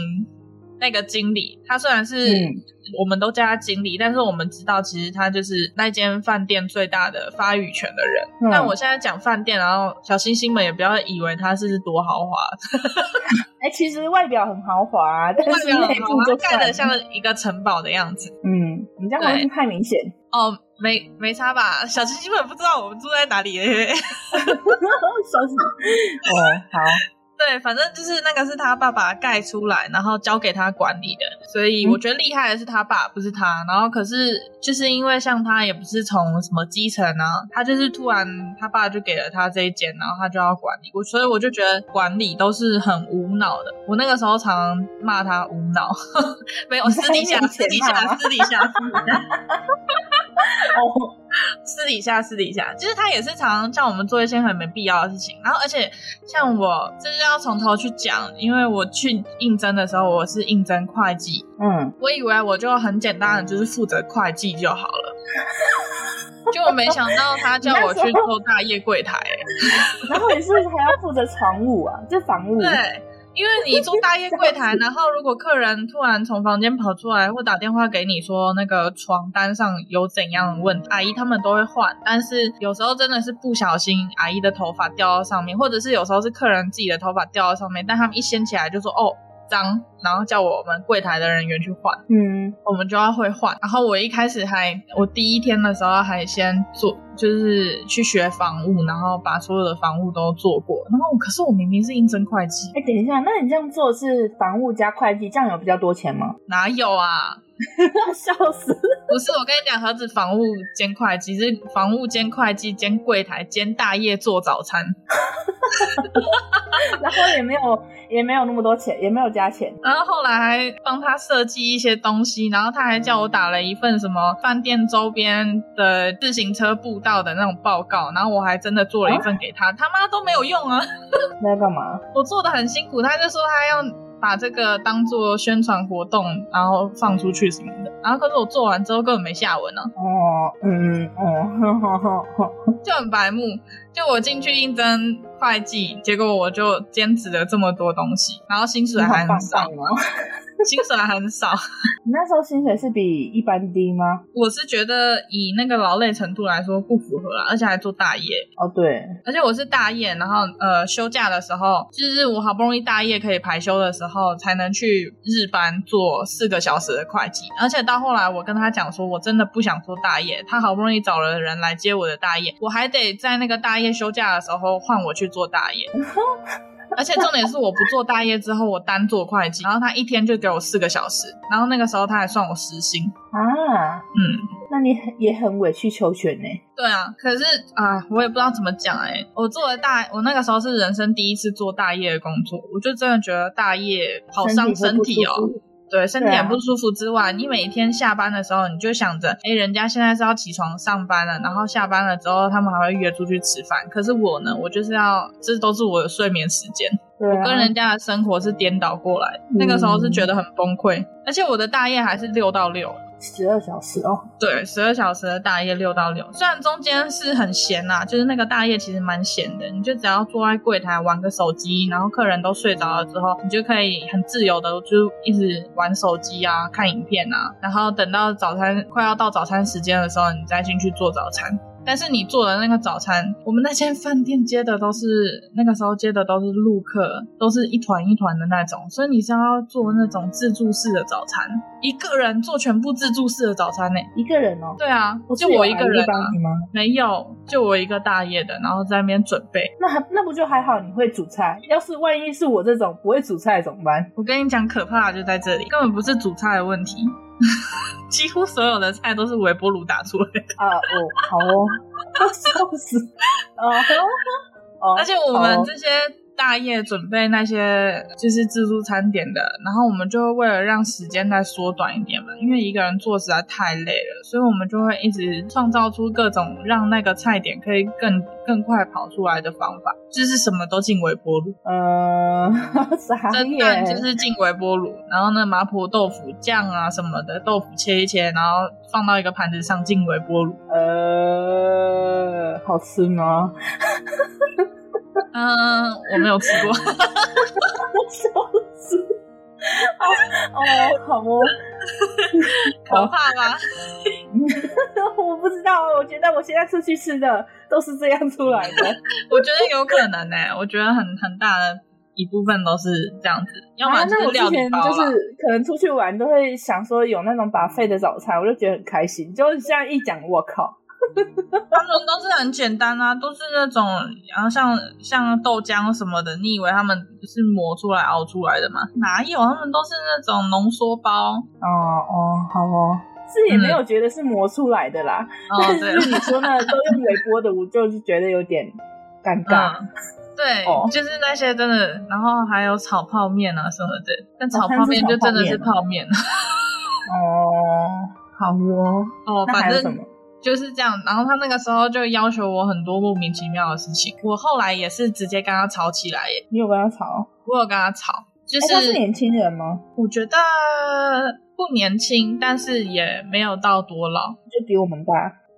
那个经理，他虽然是。嗯我们都叫他经理，但是我们知道，其实他就是那间饭店最大的发语权的人。嗯、但我现在讲饭店，然后小星星们也不要以为他是多豪华。[laughs] 哎、欸，其实外表很豪华，但是内部就盖得像一个城堡的样子。嗯，你这样好像太明显哦，没没差吧？小星星们不知道我们住在哪里耶。[laughs] 小星，哦，好。对，反正就是那个是他爸爸盖出来，然后交给他管理的，所以我觉得厉害的是他爸，不是他。然后可是就是因为像他也不是从什么基层啊，他就是突然他爸就给了他这一间，然后他就要管理，我所以我就觉得管理都是很无脑的。我那个时候常常骂他无脑，[laughs] 没有私底下私底下私底下私底下。哦，私底下私底下，其实他也是常常叫我们做一些很没必要的事情。然后，而且像我就是要从头去讲，因为我去应征的时候，我是应征会计，嗯，我以为我就很简单的就是负责会计就好了，就我没想到他叫我去 [laughs] 做大业柜台，然后也是还要负责床务啊，就房务，对。因为你做大业柜台，[laughs] 然后如果客人突然从房间跑出来，或打电话给你说那个床单上有怎样的问题，阿姨他们都会换。但是有时候真的是不小心，阿姨的头发掉到上面，或者是有时候是客人自己的头发掉到上面，但他们一掀起来就说哦。脏，然后叫我们柜台的人员去换，嗯，我们就要会换。然后我一开始还，我第一天的时候还先做，就是去学房务，然后把所有的房务都做过。然后可是我明明是应征会计，哎，等一下，那你这样做是房务加会计，这样有比较多钱吗？哪有啊？[laughs] 笑死！不是，我跟你讲，何止房务兼会计，是房务兼会计兼柜台兼大业做早餐，[laughs] 然后也没有也没有那么多钱，也没有加钱。然后后来还帮他设计一些东西，然后他还叫我打了一份什么饭店周边的自行车步道的那种报告，然后我还真的做了一份给他，啊、他妈都没有用啊！[laughs] 你要干嘛？我做的很辛苦，他就说他要。把这个当做宣传活动，然后放出去什么的，然后可是我做完之后根本没下文呢、啊。哦，嗯，哦，[laughs] 就很白目。就我进去应征会计，结果我就兼职了这么多东西，然后薪水还很少。薪水还很少，你 [laughs] 那时候薪水是比一般低吗？我是觉得以那个劳累程度来说不符合啦，而且还做大业。哦，对，而且我是大业，然后呃休假的时候，就是我好不容易大业可以排休的时候，才能去日班做四个小时的会计。而且到后来我跟他讲说，我真的不想做大业，他好不容易找了人来接我的大业，我还得在那个大业休假的时候换我去做大业。而且重点是，我不做大业之后，我单做会计，然后他一天就给我四个小时，然后那个时候他还算我时薪啊，嗯，那你也很委曲求全呢？对啊，可是啊，我也不知道怎么讲哎，我做了大，我那个时候是人生第一次做大业的工作，我就真的觉得大业好伤身体哦。对，身体很不舒服之外，啊、你每天下班的时候，你就想着，哎，人家现在是要起床上班了，然后下班了之后，他们还会约出去吃饭。可是我呢，我就是要，这都是我的睡眠时间。对啊，我跟人家的生活是颠倒过来，嗯，那个时候是觉得很崩溃，而且我的大夜还是六到六。十二小时哦，对，十二小时的大夜六到六，虽然中间是很闲呐、啊，就是那个大夜其实蛮闲的，你就只要坐在柜台玩个手机，然后客人都睡着了之后，你就可以很自由的就一直玩手机啊，看影片啊，然后等到早餐快要到早餐时间的时候，你再进去做早餐。但是你做的那个早餐，我们那间饭店接的都是那个时候接的都是陆客，都是一团一团的那种，所以你是要做那种自助式的早餐，一个人做全部自助式的早餐呢？一个人哦？对啊，就我一个人啊？没有，就我一个大夜的，然后在那边准备。那还那不就还好？你会煮菜？要是万一是我这种不会煮菜怎么办？我跟你讲，可怕的就在这里，根本不是煮菜的问题。[laughs] 几乎所有的菜都是微波炉打出来的啊！哦，好哦，[laughs] 笑死！哦，[laughs] 而且我们这些。大夜准备那些就是自助餐点的，然后我们就为了让时间再缩短一点嘛，因为一个人做实在太累了，所以我们就会一直创造出各种让那个菜点可以更更快跑出来的方法，就是什么都进微波炉。呃，[laughs] 真的就是进微波炉，然后呢，麻婆豆腐酱啊什么的，豆腐切一切，然后放到一个盘子上进微波炉。呃，好吃吗？[laughs] 嗯，我没有吃过，[laughs] 笑死！哦，好哦，[laughs] 可怕吗？[laughs] 我不知道，我觉得我现在出去吃的都是这样出来的。我觉得有可能呢、欸，我觉得很很大的一部分都是这样子。要不然就是料理包、啊、那我之前就是可能出去玩都会想说有那种 buffet 的早餐，我就觉得很开心。就这样一讲，我靠！[laughs] 他们都是很简单啊，都是那种，然后像像豆浆什么的，你以为他们是磨出来熬出来的吗？哪有，他们都是那种浓缩包。哦哦，好哦，是也没有觉得是磨出来的啦。哦、嗯，对，你说那都用微波的，我就是觉得有点尴尬。嗯、对、哦，就是那些真的，然后还有炒泡面啊什么的，但炒泡面就真的是泡面。[laughs] 哦，好哦，哦，反正。就是这样，然后他那个时候就要求我很多莫名其妙的事情，我后来也是直接跟他吵起来耶。你有跟他吵？我有跟他吵，就是、欸、他是年轻人吗？我觉得不年轻，但是也没有到多老，就比我们大。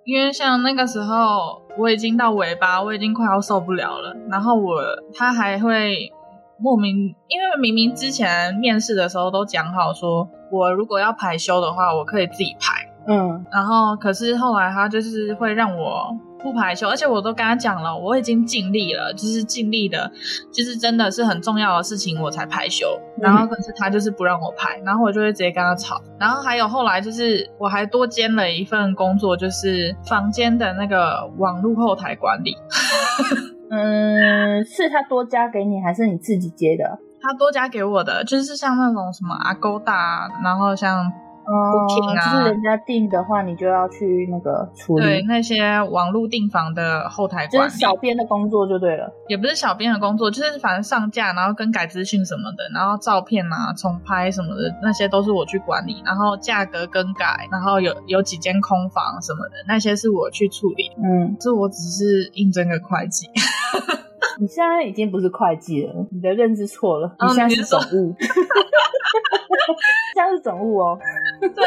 因为像那个时候我已经到尾巴，我已经快要受不了了，然后我他还会莫名，因为明明之前面试的时候都讲好说，我如果要排休的话，我可以自己排。嗯，然后可是后来他就是会让我不排休，而且我都跟他讲了，我已经尽力了，就是尽力的，就是真的是很重要的事情我才排休。然后可是他就是不让我排，然后我就会直接跟他吵。然后还有后来就是我还多兼了一份工作，就是房间的那个网络后台管理。[laughs] 嗯，是他多加给你，还是你自己接的？他多加给我的，就是像那种什么 Agoda，然后像。哦、就是人家订的话，你就要去那个处理。对，那些网络订房的后台管理，就是小编的工作就对了。也不是小编的工作，就是反正上架，然后更改资讯什么的，然后照片啊重拍什么的，那些都是我去管理。然后价格更改，然后有有几间空房什么的，那些是我去处理。嗯，这我只是应征个会计。[laughs] 你现在已经不是会计了，你的认知错了，你现在是总务。现 [laughs] [laughs] 在是总务哦。对。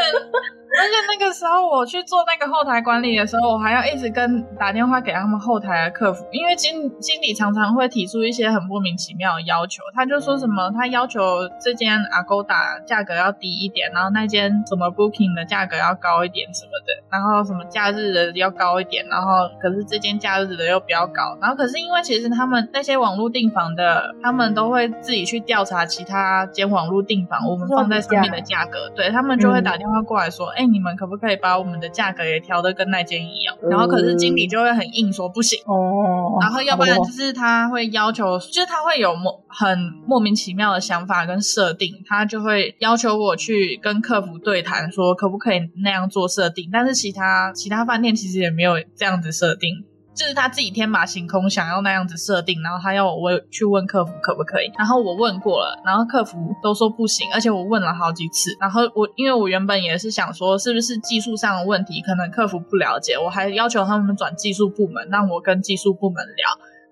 而且那个时候我去做那个后台管理的时候，我还要一直跟打电话给他们后台的客服，因为经经理常常会提出一些很莫名其妙的要求。他就说什么，他要求这间 Agoda 价格要低一点，然后那间什么 Booking 的价格要高一点什么的，然后什么假日的要高一点，然后可是这间假日的又比较高，然后可是因为其实他们那些网络订房的，他们都会自己去调查其他间网络订房我们放在上面的价格，对，他们就会打电话过来说，哎、嗯。你们可不可以把我们的价格也调的跟那间一样？然后可是经理就会很硬说不行哦。然后要不然就是他会要求，就是他会有莫很莫名其妙的想法跟设定，他就会要求我去跟客服对谈，说可不可以那样做设定。但是其他其他饭店其实也没有这样子设定。就是他自己天马行空想要那样子设定，然后他要我去问客服可不可以，然后我问过了，然后客服都说不行，而且我问了好几次，然后我因为我原本也是想说是不是技术上的问题，可能客服不了解，我还要求他们转技术部门，让我跟技术部门聊，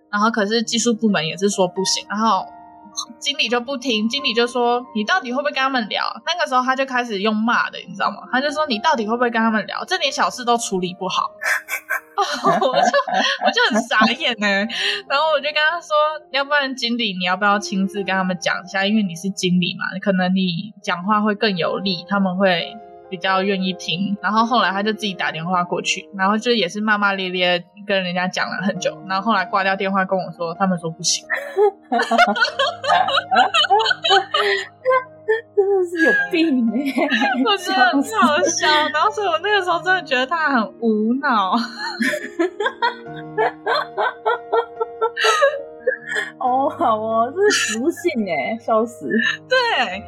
然后可是技术部门也是说不行，然后经理就不听，经理就说你到底会不会跟他们聊？那个时候他就开始用骂的，你知道吗？他就说你到底会不会跟他们聊？这点小事都处理不好，[laughs] 我就我就很傻眼呢。然后我就跟他说，要不然经理你要不要亲自跟他们讲一下？因为你是经理嘛，可能你讲话会更有力，他们会。比较愿意听，然后后来他就自己打电话过去，然后就也是骂骂咧咧跟人家讲了很久，然后后来挂掉电话跟我说，他们说不行，[laughs] 真的是有病哎，[laughs] 我觉得很好笑，然后所以我那个时候真的觉得他很无脑，[laughs] 哦好哦，这是服性哎，笑死，对，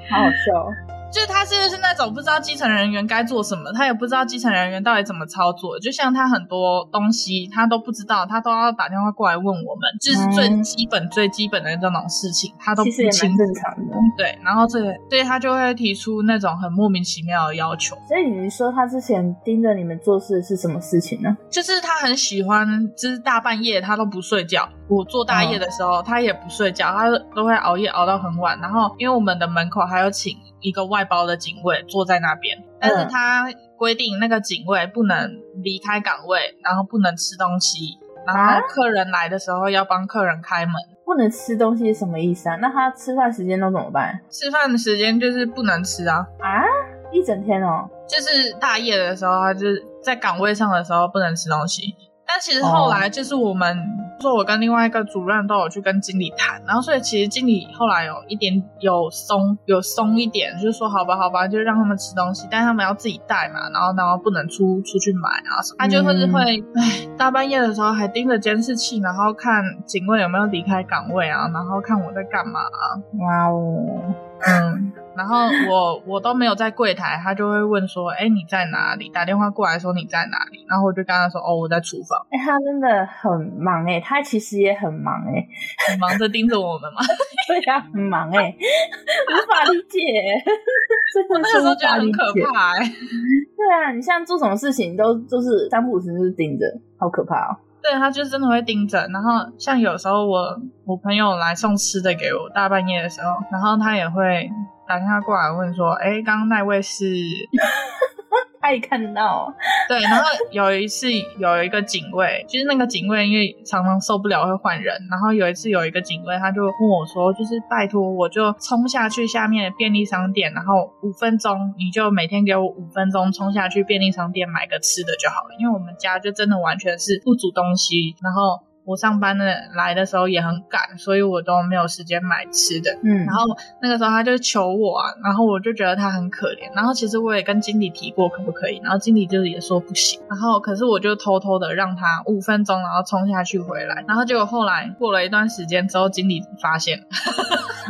好好笑。就是他是是那种不知道基层人员该做什么，他也不知道基层人员到底怎么操作。就像他很多东西他都不知道，他都要打电话过来问我们，就是最基本、嗯、最基本的这种事情，他都不清楚。其实也正常的。对，然后所以所以他就会提出那种很莫名其妙的要求。所以你说他之前盯着你们做事是什么事情呢？就是他很喜欢，就是大半夜他都不睡觉。我做大夜的时候，嗯、他也不睡觉，他都会熬夜熬到很晚。然后因为我们的门口还有请。一个外包的警卫坐在那边，但是他规定那个警卫不能离开岗位，然后不能吃东西，然后客人来的时候要帮客人开门。不能吃东西是什么意思啊？那他吃饭时间都怎么办？吃饭的时间就是不能吃啊啊！一整天哦，就是大夜的时候，他就是在岗位上的时候不能吃东西。但其实后来就是我们说，我跟另外一个主任都有去跟经理谈，然后所以其实经理后来有一点有松有松一点，就是说好吧好吧，就让他们吃东西，但是他们要自己带嘛，然后然后不能出出去买啊什么，他就会是会哎大半夜的时候还盯着监视器，然后看警卫有没有离开岗位啊，然后看我在干嘛啊，哇哦，嗯。[laughs] 然后我我都没有在柜台，他就会问说：“哎，你在哪里？”打电话过来说你在哪里，然后我就跟他说：“哦，我在厨房。”哎，他真的很忙哎，他其实也很忙哎，很忙着盯着我们嘛。[laughs] 对呀，很忙哎，无法理解，真的是无法理解，很可怕哎。对啊，你像做什么事情都就是三不五时就是盯着，好可怕哦。对，他就真的会盯着，然后像有时候我我朋友来送吃的给我，大半夜的时候，然后他也会。打电话过来问说：“哎，刚刚那位是？”他也看到。[laughs] 对，然后有一次有一个警卫，[laughs] 就是那个警卫，因为常常受不了会换人。然后有一次有一个警卫，他就问我说：“就是拜托，我就冲下去下面的便利商店，然后五分钟，你就每天给我五分钟冲下去便利商店买个吃的就好了，因为我们家就真的完全是不煮东西，然后。”我上班的来的时候也很赶，所以我都没有时间买吃的。嗯，然后那个时候他就求我啊，然后我就觉得他很可怜。然后其实我也跟经理提过可不可以，然后经理就是也说不行。然后可是我就偷偷的让他五分钟，然后冲下去回来。然后结果后来过了一段时间之后，经理发现了，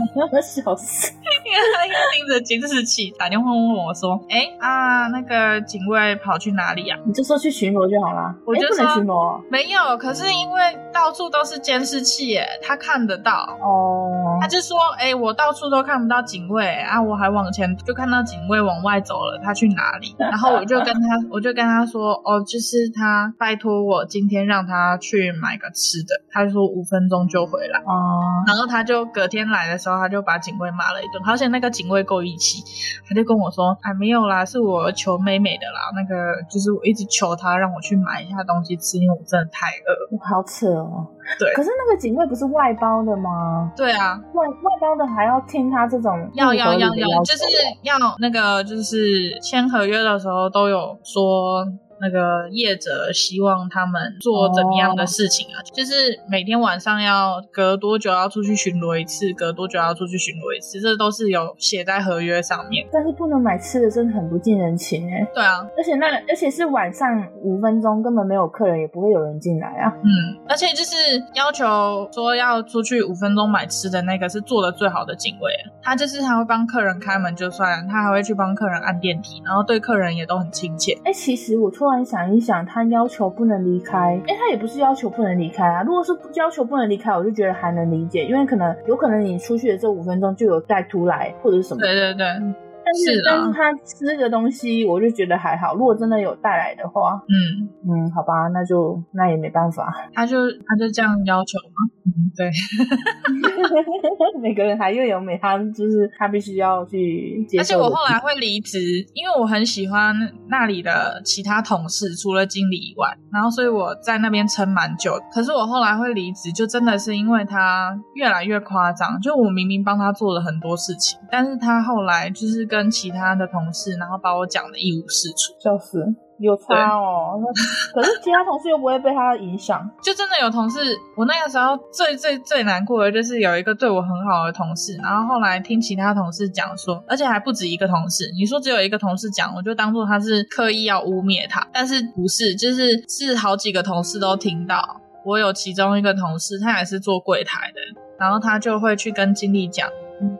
[laughs] 笑死，因为他又盯着监视器打电话问我说：“哎啊，那个警卫跑去哪里啊？”你就说去巡逻就好啦。我就说巡逻，没有。可是因为。到处都是监视器，耶，他看得到哦。他就说：“哎、欸，我到处都看不到警卫啊，我还往前就看到警卫往外走了，他去哪里？”然后我就跟他，我就跟他说：“哦，就是他拜托我今天让他去买个吃的。”他就说五分钟就回来哦。然后他就隔天来的时候，他就把警卫骂了一顿。而且那个警卫够义气，他就跟我说：“哎，没有啦，是我求美美的啦。那个就是我一直求他让我去买一下东西吃，因为我真的太饿。”我好扯。对，可是那个警卫不是外包的吗？对啊，外外包的还要听他这种要要要要，就是要那个就是签合约的时候都有说。那个业者希望他们做怎么样的事情啊？Oh. 就是每天晚上要隔多久要出去巡逻一次，隔多久要出去巡逻一次，这都是有写在合约上面。但是不能买吃的，真的很不近人情哎。对啊，而且那而且是晚上五分钟根本没有客人，也不会有人进来啊。嗯，而且就是要求说要出去五分钟买吃的那个是做的最好的警卫，他就是他会帮客人开门就算，他还会去帮客人按电梯，然后对客人也都很亲切。哎，其实我突然。想一想，他要求不能离开，哎，他也不是要求不能离开啊。如果是要求不能离开，我就觉得还能理解，因为可能有可能你出去的这五分钟就有歹徒来或者是什么。对对对。但是，但是他吃的东西，我就觉得还好。如果真的有带来的话，嗯嗯，好吧，那就那也没办法。他就他就这样要求嘛。嗯，对。[laughs] [laughs] 每个人还又有每他就是他必须要去接受。而且我后来会离职，因为我很喜欢那里的其他同事，除了经理以外，然后所以我在那边撑蛮久。可是我后来会离职，就真的是因为他越来越夸张。就我明明帮他做了很多事情，但是他后来就是跟其他的同事，然后把我讲的一无是处，笑死。有差哦，可是其他同事又不会被他影响。就真的有同事，我那个时候最最最难过的就是有一个对我很好的同事，然后后来听其他同事讲说，而且还不止一个同事。你说只有一个同事讲，我就当做他是刻意要污蔑他，但是不是，就是是好几个同事都听到。我有其中一个同事，他也是做柜台的，然后他就会去跟经理讲。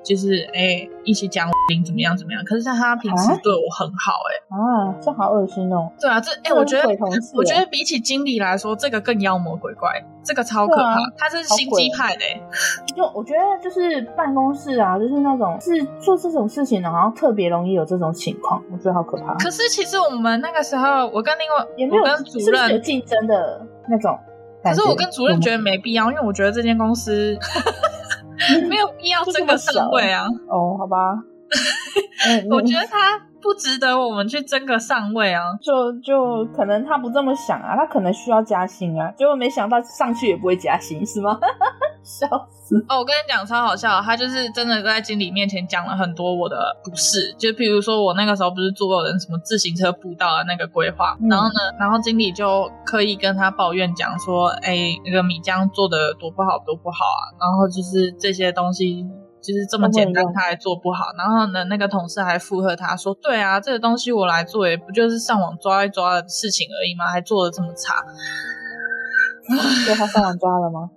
就是哎、欸，一起讲我怎么样怎么样，可是他他平时对我很好哎、欸、啊，这好恶心哦。对啊，这哎、欸，我觉得我觉得比起经理来说，这个更妖魔鬼怪，这个超可怕。啊、他是心机派的、欸，[laughs] 就我觉得就是办公室啊，就是那种是做这种事情的，好像特别容易有这种情况，我觉得好可怕。可是其实我们那个时候，我跟另外也没有跟主任有竞争的那种，可是我跟主任觉得没必要，因为我觉得这间公司。[laughs] [laughs] 没有必要这个社会啊！哦，好吧，[laughs] 我觉得他不值得我们去争个上位啊！就就可能他不这么想啊，他可能需要加薪啊，结果没想到上去也不会加薪，是吗？[laughs] 笑死！哦，我跟你讲超好笑，他就是真的在经理面前讲了很多我的不是，就譬如说我那个时候不是做人什么自行车步道的那个规划，嗯、然后呢，然后经理就刻意跟他抱怨讲说，哎，那个米浆做的多不好，多不好啊，然后就是这些东西就是这么简单，他还做不好，然后呢，那个同事还附和他说，对啊，这个东西我来做，也不就是上网抓一抓的事情而已吗？还做的这么差，对他上网抓了吗？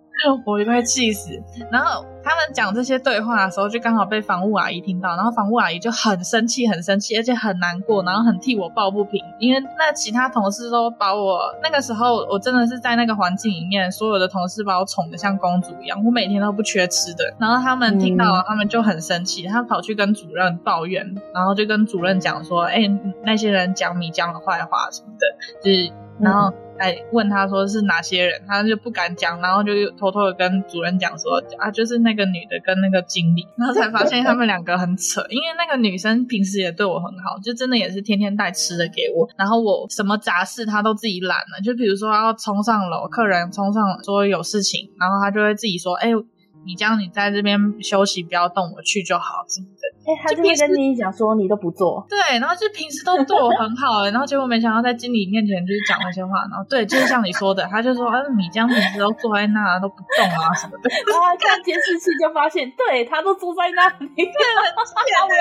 我就快气死！然后他们讲这些对话的时候，就刚好被房务阿姨听到，然后房务阿姨就很生气，很生气，而且很难过，然后很替我抱不平，因为那其他同事都把我那个时候，我真的是在那个环境里面，所有的同事把我宠得像公主一样，我每天都不缺吃的。然后他们听到了，他们就很生气，他跑去跟主任抱怨，然后就跟主任讲说：“哎，那些人讲米江的坏话什么的，就是然后。”来问他说是哪些人，他就不敢讲，然后就偷偷的跟主任讲说啊，就是那个女的跟那个经理，然后才发现他们两个很扯，因为那个女生平时也对我很好，就真的也是天天带吃的给我，然后我什么杂事她都自己揽了，就比如说要冲上楼，客人冲上说有事情，然后她就会自己说，哎、你这样，你在这边休息，不要动，我去就好，什么的。哎、欸，他就会跟你讲说你都不做。对，然后就平时都对我很好，然后结果没想到在经理面前就是讲那些话，然后对，就是像你说的，他就说，啊，你这样平时都坐在那都不动啊什么的。然后看监视器就发现，对他都坐在那里，对，我要 [laughs] 笑死。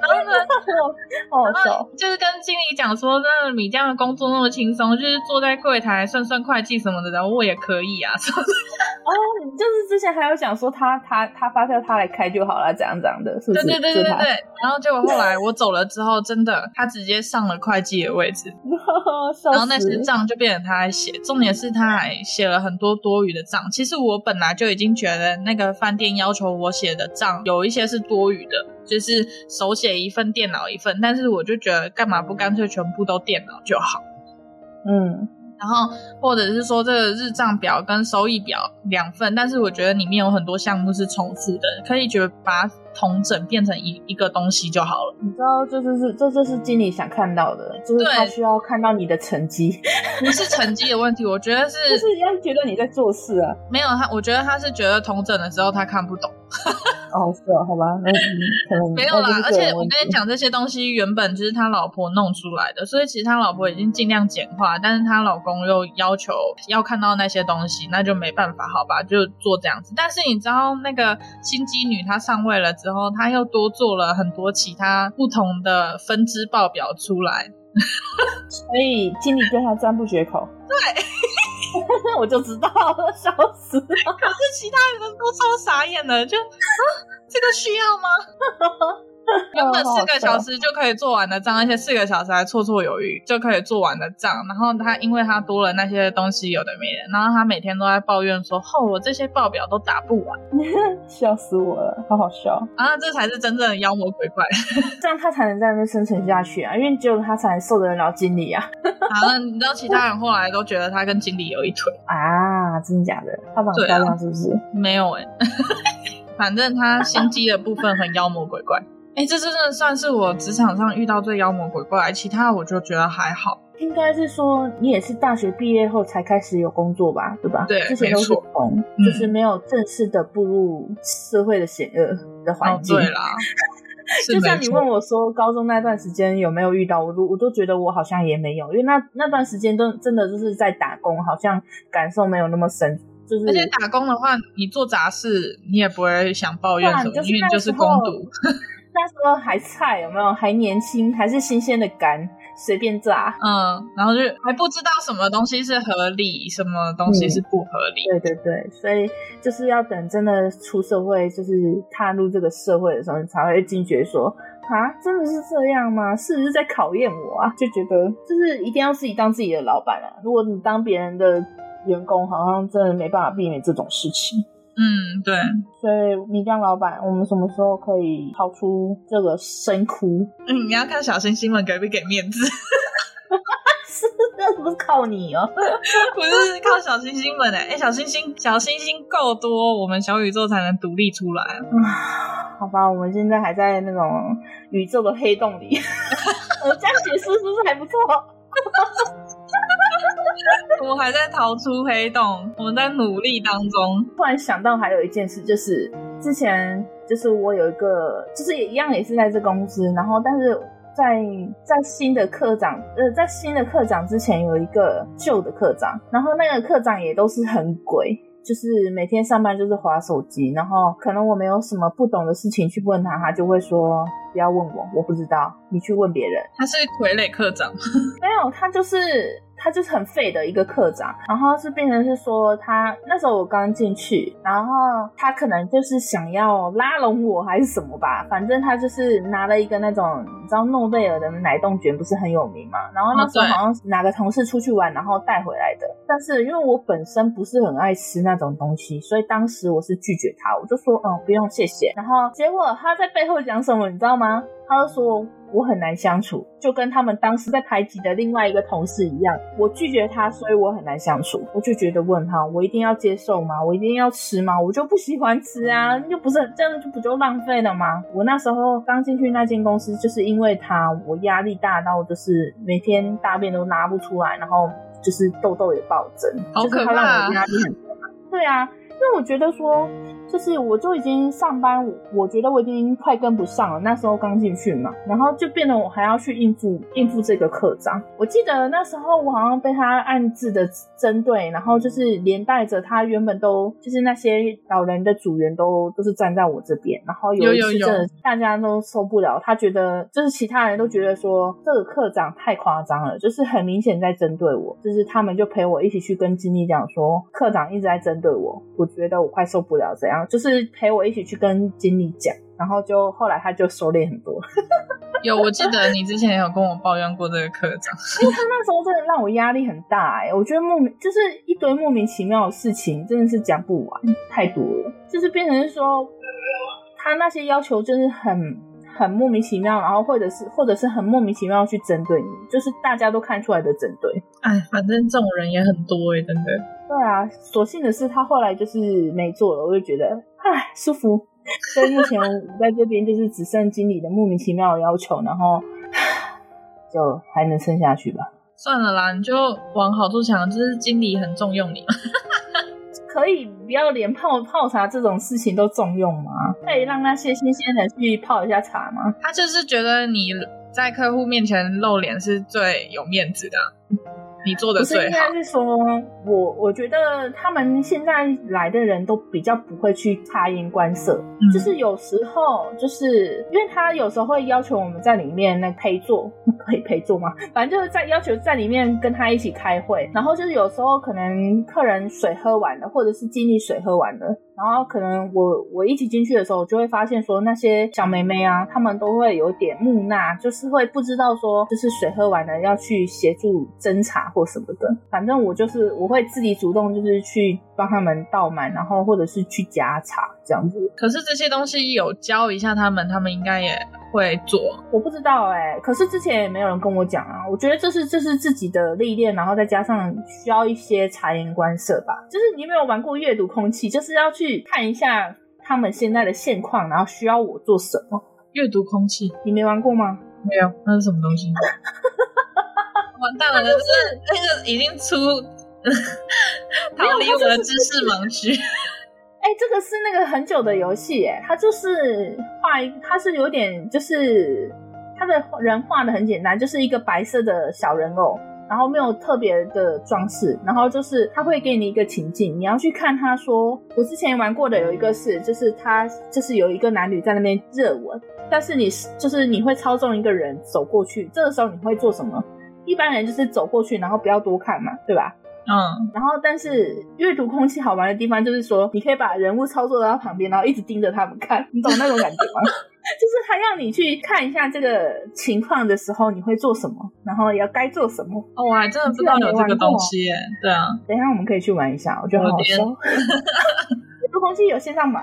然后呢，[laughs] 哦，就是跟经理讲说，那你这样的工作那么轻松，就是坐在柜台算算会计什么的，然后我也可以啊。哦，你就是。之前还有讲说他他他发票他来开就好了，这样这样的，是不是？对对对对对。然后结果后来我走了之后，真的他直接上了会计的位置，[laughs] 然后那些账就变成他来写。重点是他还写了很多多余的账。其实我本来就已经觉得那个饭店要求我写的账有一些是多余的，就是手写一份，电脑一份。但是我就觉得干嘛不干脆全部都电脑就好？嗯。然后，或者是说这个日账表跟收益表两份，但是我觉得里面有很多项目是重复的，可以觉得把它统整变成一一个东西就好了。你知道，这就是这就是经理想看到的，就是他需要看到你的成绩，[laughs] 不是成绩的问题，我觉得是就是要觉得你在做事啊。没有他，我觉得他是觉得同整的时候他看不懂。哦，是哦，好吧，那可能没有啦。而且我跟你讲，这些东西原本就是他老婆弄出来的，所以其实他老婆已经尽量简化，但是他老公又要求要看到那些东西，那就没办法，好吧，就做这样子。但是你知道，那个心机女她上位了之后，他又多做了很多其他不同的分支报表出来，所以经理对他赞不绝口。对。[laughs] 我就知道了，笑死！可是其他人都超傻眼的，就啊，这个需要吗？[laughs] 原本四个小时就可以做完的账，而且四个小时还绰绰有余就可以做完的账。然后他因为他多了那些东西，有的没的，然后他每天都在抱怨说：“哦，我这些报表都打不完，[laughs] 笑死我了，好好笑。”啊，这才是真正的妖魔鬼怪，[laughs] 这样他才能在那边生存下去啊！因为只有他才能受得了经理啊。啊，你知道其他人后来都觉得他跟经理有一腿啊？真的假的？他长得漂亮是不是？啊、没有哎、欸，反正他心机的部分很妖魔鬼怪。哎、欸，这真的算是我职场上遇到最妖魔鬼怪，其他我就觉得还好。应该是说你也是大学毕业后才开始有工作吧，对吧？对，之前都是从，就是没有正式的步入社会的险恶的环境。哦、对啦。[laughs] 就像你问我说，高中那段时间有没有遇到，我都我都觉得我好像也没有，因为那那段时间都真的就是在打工，好像感受没有那么深。就是而且打工的话，你做杂事，你也不会想抱怨什么，因为你就是工读。那时候还菜，有没有？还年轻，还是新鲜的肝。随便炸，嗯，然后就还不知道什么东西是合理，什么东西是不合理。嗯、对对对，所以就是要等真的出社会，就是踏入这个社会的时候，你才会惊觉说，啊，真的是这样吗？是不是在考验我啊？就觉得就是一定要自己当自己的老板啊！如果你当别人的员工，好像真的没办法避免这种事情。嗯，对，所以米浆老板，我们什么时候可以跑出这个深窟？嗯，你要看小星星们给不给面子。[laughs] 是，那不是靠你哦，[laughs] 不是靠小星星们哎，哎，小星星，小星星够多，我们小宇宙才能独立出来啊。好吧，我们现在还在那种宇宙的黑洞里，[laughs] 我这样解释是不是还不错？[laughs] 我还在逃出黑洞，我们在努力当中。突然想到还有一件事，就是之前就是我有一个，就是也一样也是在这公司，然后但是在在新的课长，呃，在新的课长之前有一个旧的课长，然后那个课长也都是很鬼，就是每天上班就是划手机，然后可能我没有什么不懂的事情去问他，他就会说不要问我，我不知道，你去问别人。他是傀儡课长？[laughs] 没有，他就是。他就是很废的一个课长，然后是变成是说他那时候我刚进去，然后他可能就是想要拉拢我还是什么吧，反正他就是拿了一个那种你知道诺贝尔的奶冻卷不是很有名嘛，然后那时候好像是哪个同事出去玩然后带回来的，但是因为我本身不是很爱吃那种东西，所以当时我是拒绝他，我就说嗯不用谢谢，然后结果他在背后讲什么你知道吗？他就说。我很难相处，就跟他们当时在排挤的另外一个同事一样。我拒绝他，所以我很难相处。我就觉得问他，我一定要接受吗？我一定要吃吗？我就不喜欢吃啊，又不是这样，就不就浪费了吗？我那时候刚进去那间公司，就是因为他，我压力大到就是每天大便都拉不出来，然后就是痘痘也暴增，好可怕，就是他让我压力很大。对啊。因为我觉得说，就是我就已经上班，我觉得我已经快跟不上了。那时候刚进去嘛，然后就变得我还要去应付应付这个课长。我记得那时候我好像被他暗自的针对，然后就是连带着他原本都就是那些老人的组员都都是站在我这边。然后有一次真的大家都受不了，他觉得就是其他人都觉得说这个课长太夸张了，就是很明显在针对我。就是他们就陪我一起去跟经理讲说，课长一直在针对我。我。觉得我快受不了，怎样？就是陪我一起去跟经理讲，然后就后来他就收敛很多。[laughs] 有，我记得你之前也有跟我抱怨过这个科长，因为他那时候真的让我压力很大哎、欸，我觉得莫名就是一堆莫名其妙的事情，真的是讲不完，太多了，就是变成是说他那些要求真的很。很莫名其妙，然后或者是或者是很莫名其妙去针对你，就是大家都看出来的针对。哎，反正这种人也很多哎、欸，真的。对啊，所幸的是他后来就是没做了，我就觉得唉舒服。所以目前我在这边就是只剩经理的莫名其妙的要求，然后就还能撑下去吧。算了啦，你就往好处想，就是经理很重用你。[laughs] 可以不要连泡泡茶这种事情都重用吗？可以让那些新鲜人去泡一下茶吗？他就是觉得你在客户面前露脸是最有面子的。你做的最好。不是，应该是说，我我觉得他们现在来的人都比较不会去察言观色，嗯、就是有时候就是因为他有时候会要求我们在里面那陪坐，[laughs] 可以陪坐吗？反正就是在要求在里面跟他一起开会，然后就是有时候可能客人水喝完了，或者是经理水喝完了。然后可能我我一起进去的时候，就会发现说那些小妹妹啊，她们都会有点木讷，就是会不知道说就是水喝完了要去协助斟茶或什么的。反正我就是我会自己主动就是去帮他们倒满，然后或者是去夹茶这样子。可是这些东西有教一下他们，他们应该也会做。我不知道哎、欸，可是之前也没有人跟我讲啊。我觉得这是这是自己的历练，然后再加上需要一些察言观色吧。就是你有没有玩过阅读空气？就是要去看一下他们现在的现况，然后需要我做什么？阅读空气，你没玩过吗？没有，那是什么东西？[laughs] 完蛋了，就是那个已经出 [laughs] 逃离我的知识盲区。哎、这个是那个很久的游戏，哎，它就是画一，它是有点就是它的人画的很简单，就是一个白色的小人偶，然后没有特别的装饰，然后就是他会给你一个情境，你要去看他说，我之前玩过的有一个是，就是他就是有一个男女在那边热吻，但是你就是你会操纵一个人走过去，这个时候你会做什么？一般人就是走过去，然后不要多看嘛，对吧？嗯，然后但是阅读空气好玩的地方就是说，你可以把人物操作到旁边，然后一直盯着他们看，你懂那种感觉吗？[laughs] 就是他让你去看一下这个情况的时候，你会做什么，然后要该做什么。哦，我还真的不知道有这个东西耶。对啊，等一下我们可以去玩一下，我觉得很好笑。[laughs] 阅读空气有线上买。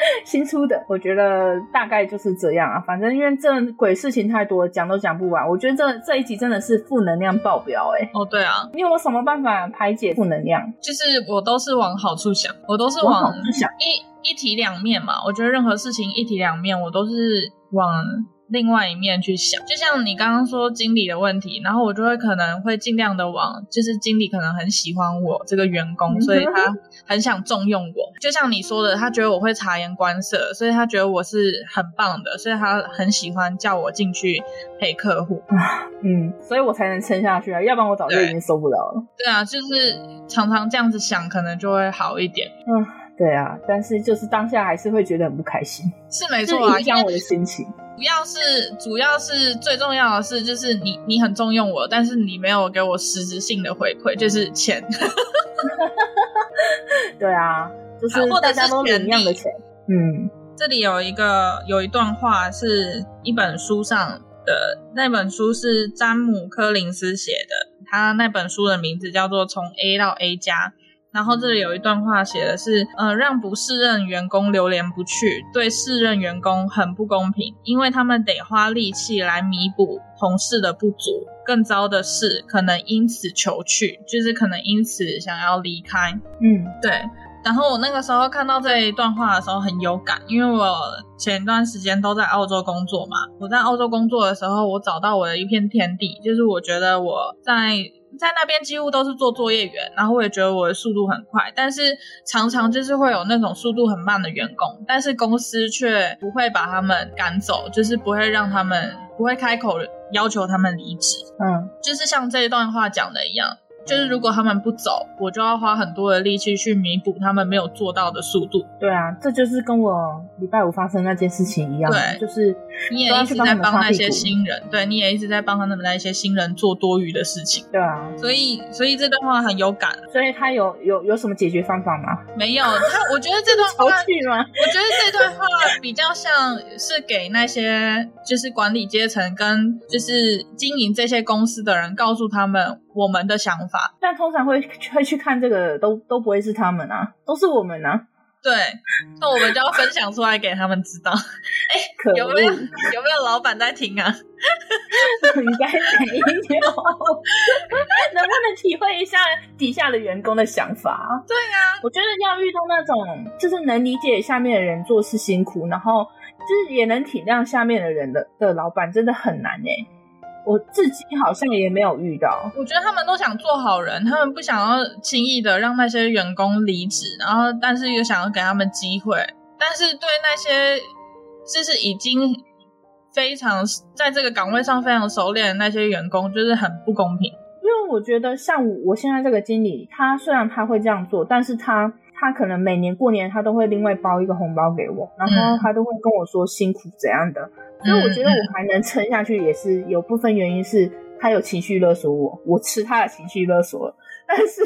[laughs] 新出的，我觉得大概就是这样啊。反正因为这鬼事情太多，讲都讲不完。我觉得这这一集真的是负能量爆表哎、欸。哦，对啊，你有什么办法排解负能量？就是我都是往好处想，我都是往好处想，一一体两面嘛。我觉得任何事情一体两面，我都是往。另外一面去想，就像你刚刚说经理的问题，然后我就会可能会尽量的往，就是经理可能很喜欢我这个员工，[laughs] 所以他很想重用我。就像你说的，他觉得我会察言观色，所以他觉得我是很棒的，所以他很喜欢叫我进去陪客户。[laughs] 嗯，所以我才能撑下去啊，要不然我早就已经受不了了。对，对啊，就是常常这样子想，可能就会好一点。嗯，对啊，但是就是当下还是会觉得很不开心，是没错啊，影响我的心情。主要是，主要是最重要的是，就是你你很重用我，但是你没有给我实质性的回馈，就是钱。[laughs] 对啊，就是大家都领一样的钱。嗯，这里有一个有一段话是一本书上的，那本书是詹姆柯林斯写的，他那本书的名字叫做《从 A 到 A 加》。然后这里有一段话写的是，呃，让不适任员工流连不去，对适任员工很不公平，因为他们得花力气来弥补同事的不足。更糟的是，可能因此求去，就是可能因此想要离开。嗯，对。然后我那个时候看到这一段话的时候很有感，因为我前一段时间都在澳洲工作嘛。我在澳洲工作的时候，我找到我的一片天地，就是我觉得我在。在那边几乎都是做作业员，然后我也觉得我的速度很快，但是常常就是会有那种速度很慢的员工，但是公司却不会把他们赶走，就是不会让他们，不会开口要求他们离职。嗯，就是像这一段话讲的一样。就是如果他们不走，我就要花很多的力气去弥补他们没有做到的速度。对啊，这就是跟我礼拜五发生那件事情一样。对，就是你也一直在帮那些新人，对，你也一直在帮他们那些新人做多余的事情。对啊，所以所以这段话很有感。所以他有有有什么解决方法吗？没有，他我觉得这段 [laughs] 话，吗我觉得这段话比较像是给那些就是管理阶层跟就是经营这些公司的人，告诉他们。我们的想法，但通常会会去看这个，都都不会是他们啊，都是我们啊。对，那我们就要分享出来给他们知道。[laughs] 哎、欸，有没有有没有老板在听啊？[laughs] 应该没有。[laughs] 能不能体会一下底下的员工的想法？对啊，我觉得要遇到那种就是能理解下面的人做事辛苦，然后就是也能体谅下面的人的的老板，真的很难哎、欸。我自己好像也没有遇到。我觉得他们都想做好人，他们不想要轻易的让那些员工离职，然后但是又想要给他们机会。但是对那些就是已经非常在这个岗位上非常熟练的那些员工，就是很不公平。因为我觉得像我现在这个经理，他虽然他会这样做，但是他他可能每年过年他都会另外包一个红包给我，然后他都会跟我说辛苦怎样的。所以我觉得我还能撑下去，也是有部分原因是他有情绪勒索我，我吃他的情绪勒索了。[laughs] 但是，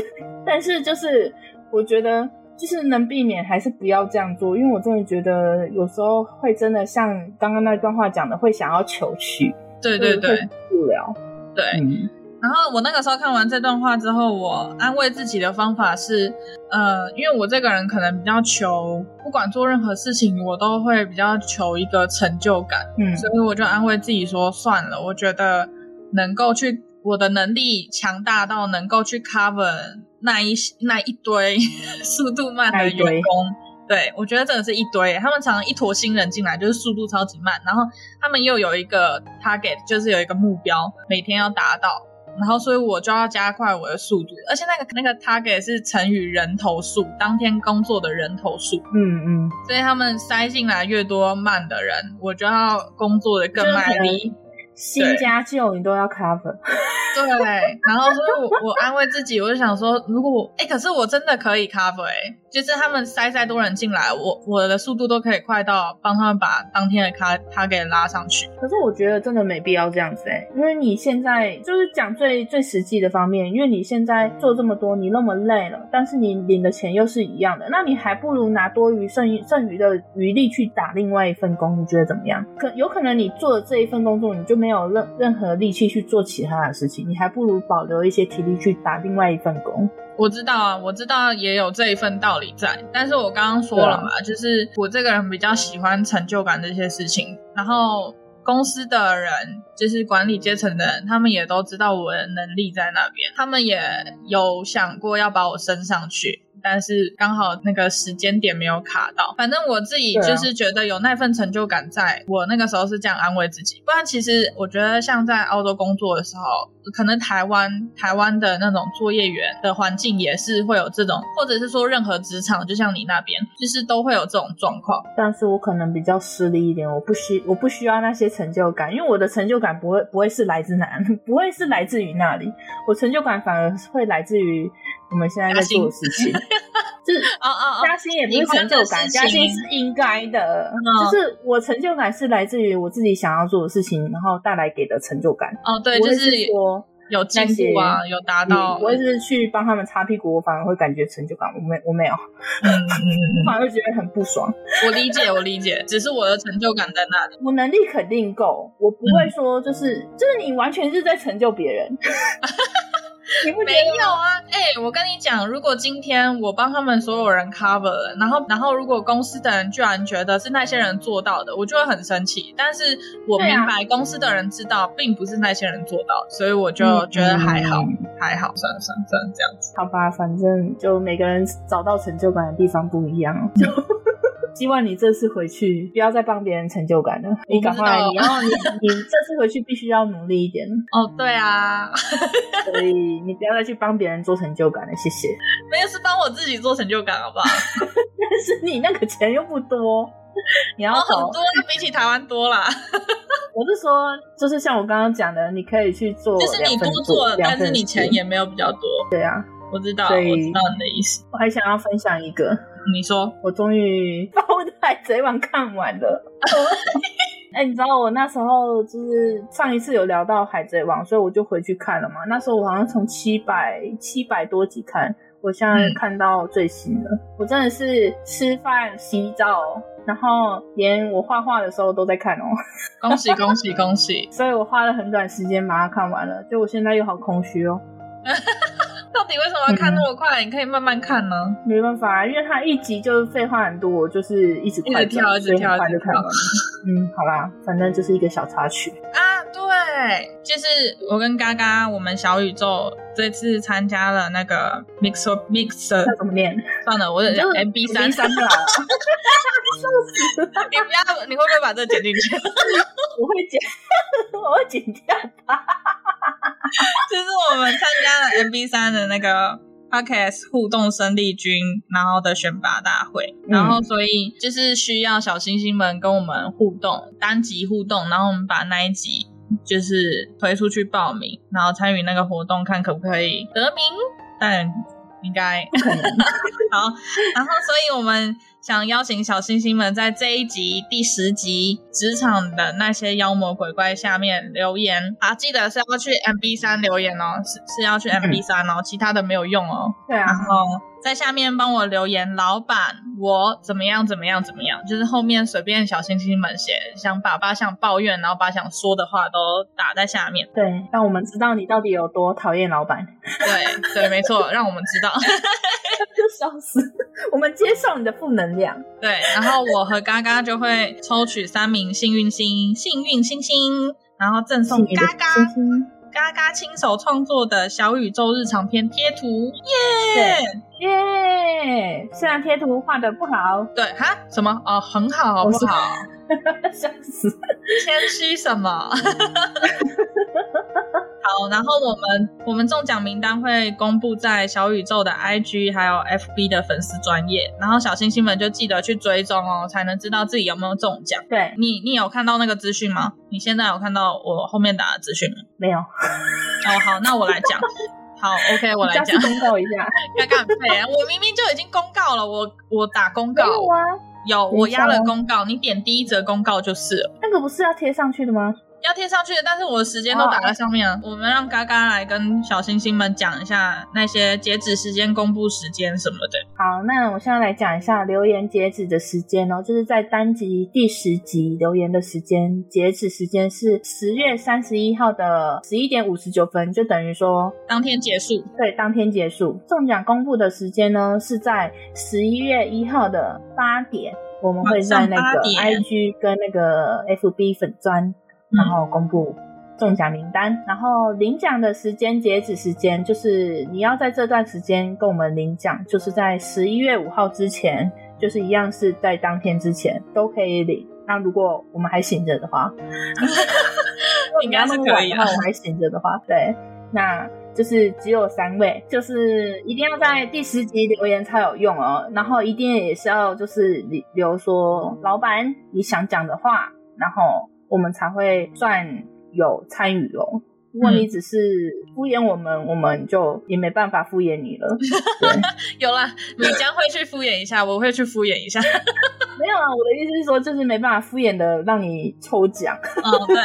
但是就是我觉得，就是能避免还是不要这样做，因为我真的觉得有时候会真的像刚刚那段话讲的，会想要求取，对对对，不了，对。嗯然后我那个时候看完这段话之后，我安慰自己的方法是，呃，因为我这个人可能比较求，不管做任何事情，我都会比较求一个成就感，嗯，所以我就安慰自己说，算了，我觉得能够去，我的能力强大到能够去 cover 那一那一堆 [laughs] 速度慢的员工，对，我觉得真的是一堆，他们常常一坨新人进来，就是速度超级慢，然后他们又有一个 target，就是有一个目标，每天要达到。然后，所以我就要加快我的速度，而且那个那个 target 是乘以人头数，当天工作的人头数。嗯嗯。所以他们塞进来越多慢的人，我就要工作的更卖力。新加旧你都要 cover。对，然后所以我我安慰自己，我就想说，如果我哎，可是我真的可以 cover 哎。就是他们塞再多人进来，我我的速度都可以快到帮他们把当天的卡卡给拉上去。可是我觉得真的没必要这样子哎，因为你现在就是讲最最实际的方面，因为你现在做这么多，你那么累了，但是你领的钱又是一样的，那你还不如拿多余剩剩余的余力去打另外一份工，你觉得怎么样？可有可能你做的这一份工作，你就没有任任何力气去做其他的事情，你还不如保留一些体力去打另外一份工。我知道啊，我知道也有这一份道理在，但是我刚刚说了嘛，就是我这个人比较喜欢成就感这些事情，然后公司的人，就是管理阶层的人，他们也都知道我的能力在那边，他们也有想过要把我升上去。但是刚好那个时间点没有卡到，反正我自己就是觉得有那份成就感在，在我那个时候是这样安慰自己。不然其实我觉得像在澳洲工作的时候，可能台湾台湾的那种作业员的环境也是会有这种，或者是说任何职场，就像你那边，其实都会有这种状况。但是我可能比较势利一点，我不需我不需要那些成就感，因为我的成就感不会不会是来自哪，[laughs] 不会是来自于那里，我成就感反而会来自于。我们现在在做的事情，[laughs] 就是哦哦哦，加薪也不是成就感，加薪是应该的，就是我成就感是来自于我自己想要做的事情，然后带来给的成就感。哦，对，就是说有进步啊，有达到。我也是去帮他们擦屁股，我反而会感觉成就感。我没，我没有，嗯嗯 [laughs] 嗯，反而会觉得很不爽。我理解，我理解，只是我的成就感在那里。我能力肯定够，我不会说就是就是你完全是在成就别人。[laughs] 你不没有啊？哎、欸，我跟你讲，如果今天我帮他们所有人 cover 了，然后然后如果公司的人居然觉得是那些人做到的，我就会很生气。但是我明白公司的人知道并不是那些人做到，所以我就觉得还好，嗯、还好，算了算了算了，这样子。好吧，反正就每个人找到成就感的地方不一样。就希望你这次回去不要再帮别人成就感了，你赶快，然后你你这次回去必须要努力一点。[laughs] 哦，对啊，[laughs] 所以你不要再去帮别人做成就感了，谢谢。没有，是帮我自己做成就感，好不好？[laughs] 但是你那个钱又不多，你要很多，比起台湾多啦。我是说，就是像我刚刚讲的，你可以去做，就是你多做，但是你钱也没有比较多。对啊，我知道，我知道你的意思。我还想要分享一个。你说，我终于把我的《海贼王》看完了。[laughs] 哎、欸，你知道我那时候就是上一次有聊到《海贼王》，所以我就回去看了嘛。那时候我好像从七百七百多集看，我现在看到最新的。嗯、我真的是吃饭、洗澡，然后连我画画的时候都在看哦。恭喜恭喜恭喜！[laughs] 所以我花了很短时间把它看完了，就我现在又好空虚哦。[laughs] [laughs] 到底为什么要看那么快？嗯、你可以慢慢看呢。没办法，因为它一集就是废话很多，就是一直快一直跳，一直跳，就看完了。[laughs] 嗯，好啦，反正就是一个小插曲啊。对，就是我跟嘎嘎，我们小宇宙这次参加了那个 Mixer Mixer，怎么念？算了，我讲 MB 三三的。笑死了！[laughs] 你不要，你会不会把这剪进去？我会剪，我会剪掉吧。[laughs] 就是我们参加了 MB 三的那个 Podcast 互动生力军，然后的选拔大会，嗯、然后所以就是需要小星星们跟我们互动，单集互动，然后我们把那一集就是推出去报名，然后参与那个活动，看可不可以得名，但应该不可能。[laughs] 好，然后所以我们想邀请小星星们在这一集第十集职场的那些妖魔鬼怪下面留言啊，记得是要去 MB 三留言哦，是是要去 MB 三哦，其他的没有用哦。对啊，然后在下面帮我留言，老板我怎么样怎么样怎么样，就是后面随便小星星们写，想把把想抱怨，然后把想说的话都打在下面。对，让我们知道你到底有多讨厌老板。[laughs] 对对，没错，让我们知道。就 [laughs] 笑死！我们接受你的负能量。对，然后我和嘎嘎就会抽取三名幸运星，幸运星星，然后赠送嘎嘎星星嘎嘎亲手创作的小宇宙日常篇贴图，耶耶！虽然贴图画的不好，对哈？什么？哦，很好，好不好？[laughs] 笑死！谦虚什么？[laughs] 好，然后我们我们中奖名单会公布在小宇宙的 IG 还有 FB 的粉丝专页，然后小星星们就记得去追踪哦，才能知道自己有没有中奖。对，你，你有看到那个资讯吗？你现在有看到我后面打的资讯吗？没有。哦，好，那我来讲。[laughs] 好，OK，我来讲。公告一下。刚刚很废啊！我明明就已经公告了，我我打公告。有啊。有，我压了公告，你点第一则公告就是了。那个不是要贴上去的吗？要贴上去的，但是我的时间都打在上面了。Oh. 我们让嘎嘎来跟小星星们讲一下那些截止时间、公布时间什么的。好，那我现在来讲一下留言截止的时间哦，就是在单集第十集留言的时间，截止时间是十月三十一号的十一点五十九分，就等于说当天结束。对，当天结束。中奖公布的时间呢是在十一月一号的八点，我们会在那个 IG 跟那个 FB 粉专。然后公布中奖名单，然后领奖的时间截止时间就是你要在这段时间跟我们领奖，就是在十一月五号之前，就是一样是在当天之前都可以领。那如果我们还醒着的话，[laughs] 应该是可以。然后我们还醒着的话，对，那就是只有三位，就是一定要在第十集留言才有用哦。然后一定也是要就是留说老板你想讲的话，然后。我们才会算有参与哦。如果你只是敷衍我们，嗯、我们就也没办法敷衍你了。[laughs] 有啦，米浆会去敷衍一下，我会去敷衍一下。[laughs] 没有啊，我的意思是说，就是没办法敷衍的让你抽奖。哦，对，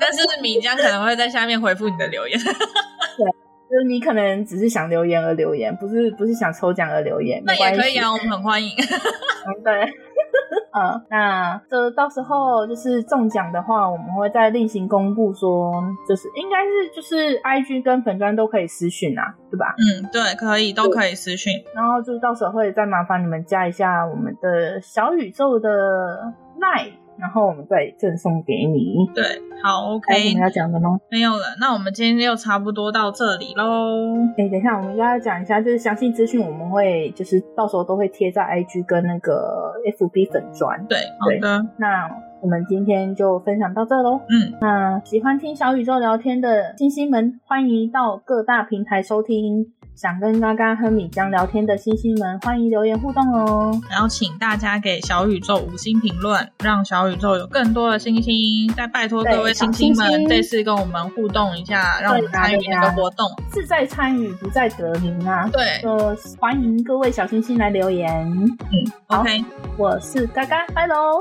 但是米江可能会在下面回复你的留言。[laughs] 对，就是你可能只是想留言而留言，不是不是想抽奖而留言。那也可以啊，我们很欢迎。嗯，对。[laughs] 嗯，那这到时候就是中奖的话，我们会再另行公布说，就是应该是就是 IG 跟粉砖都可以私讯啊，对吧？嗯，对，可以，都可以私讯。然后就是到时候会再麻烦你们加一下我们的小宇宙的 LINE。然后我们再赠送给你。对，好，OK。我们要讲的吗？没有了。那我们今天就差不多到这里喽。哎，等一下，我们要讲一下，就是详细资讯我们会就是到时候都会贴在 IG 跟那个 FB 粉砖。对，好的。那我们今天就分享到这喽。嗯，那喜欢听小宇宙聊天的星星们，欢迎到各大平台收听。想跟嘎嘎和米江聊天的星星们，欢迎留言互动哦！然后请大家给小宇宙五星评论，让小宇宙有更多的星星。再拜托各位星星们，这次跟我们互动一下，让我们参与那个活动。志在参与，不在得名啊！对，呃欢迎各位小星星来留言。嗯，OK，我是嘎嘎，拜喽！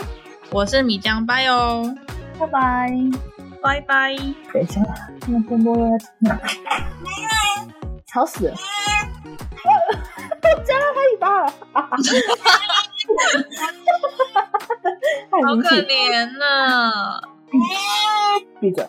我是米江，拜哦，拜拜，拜拜。等一下，那更多了。吵死了！我 [laughs] 加了他一把，[laughs] 好可怜呐！闭嘴。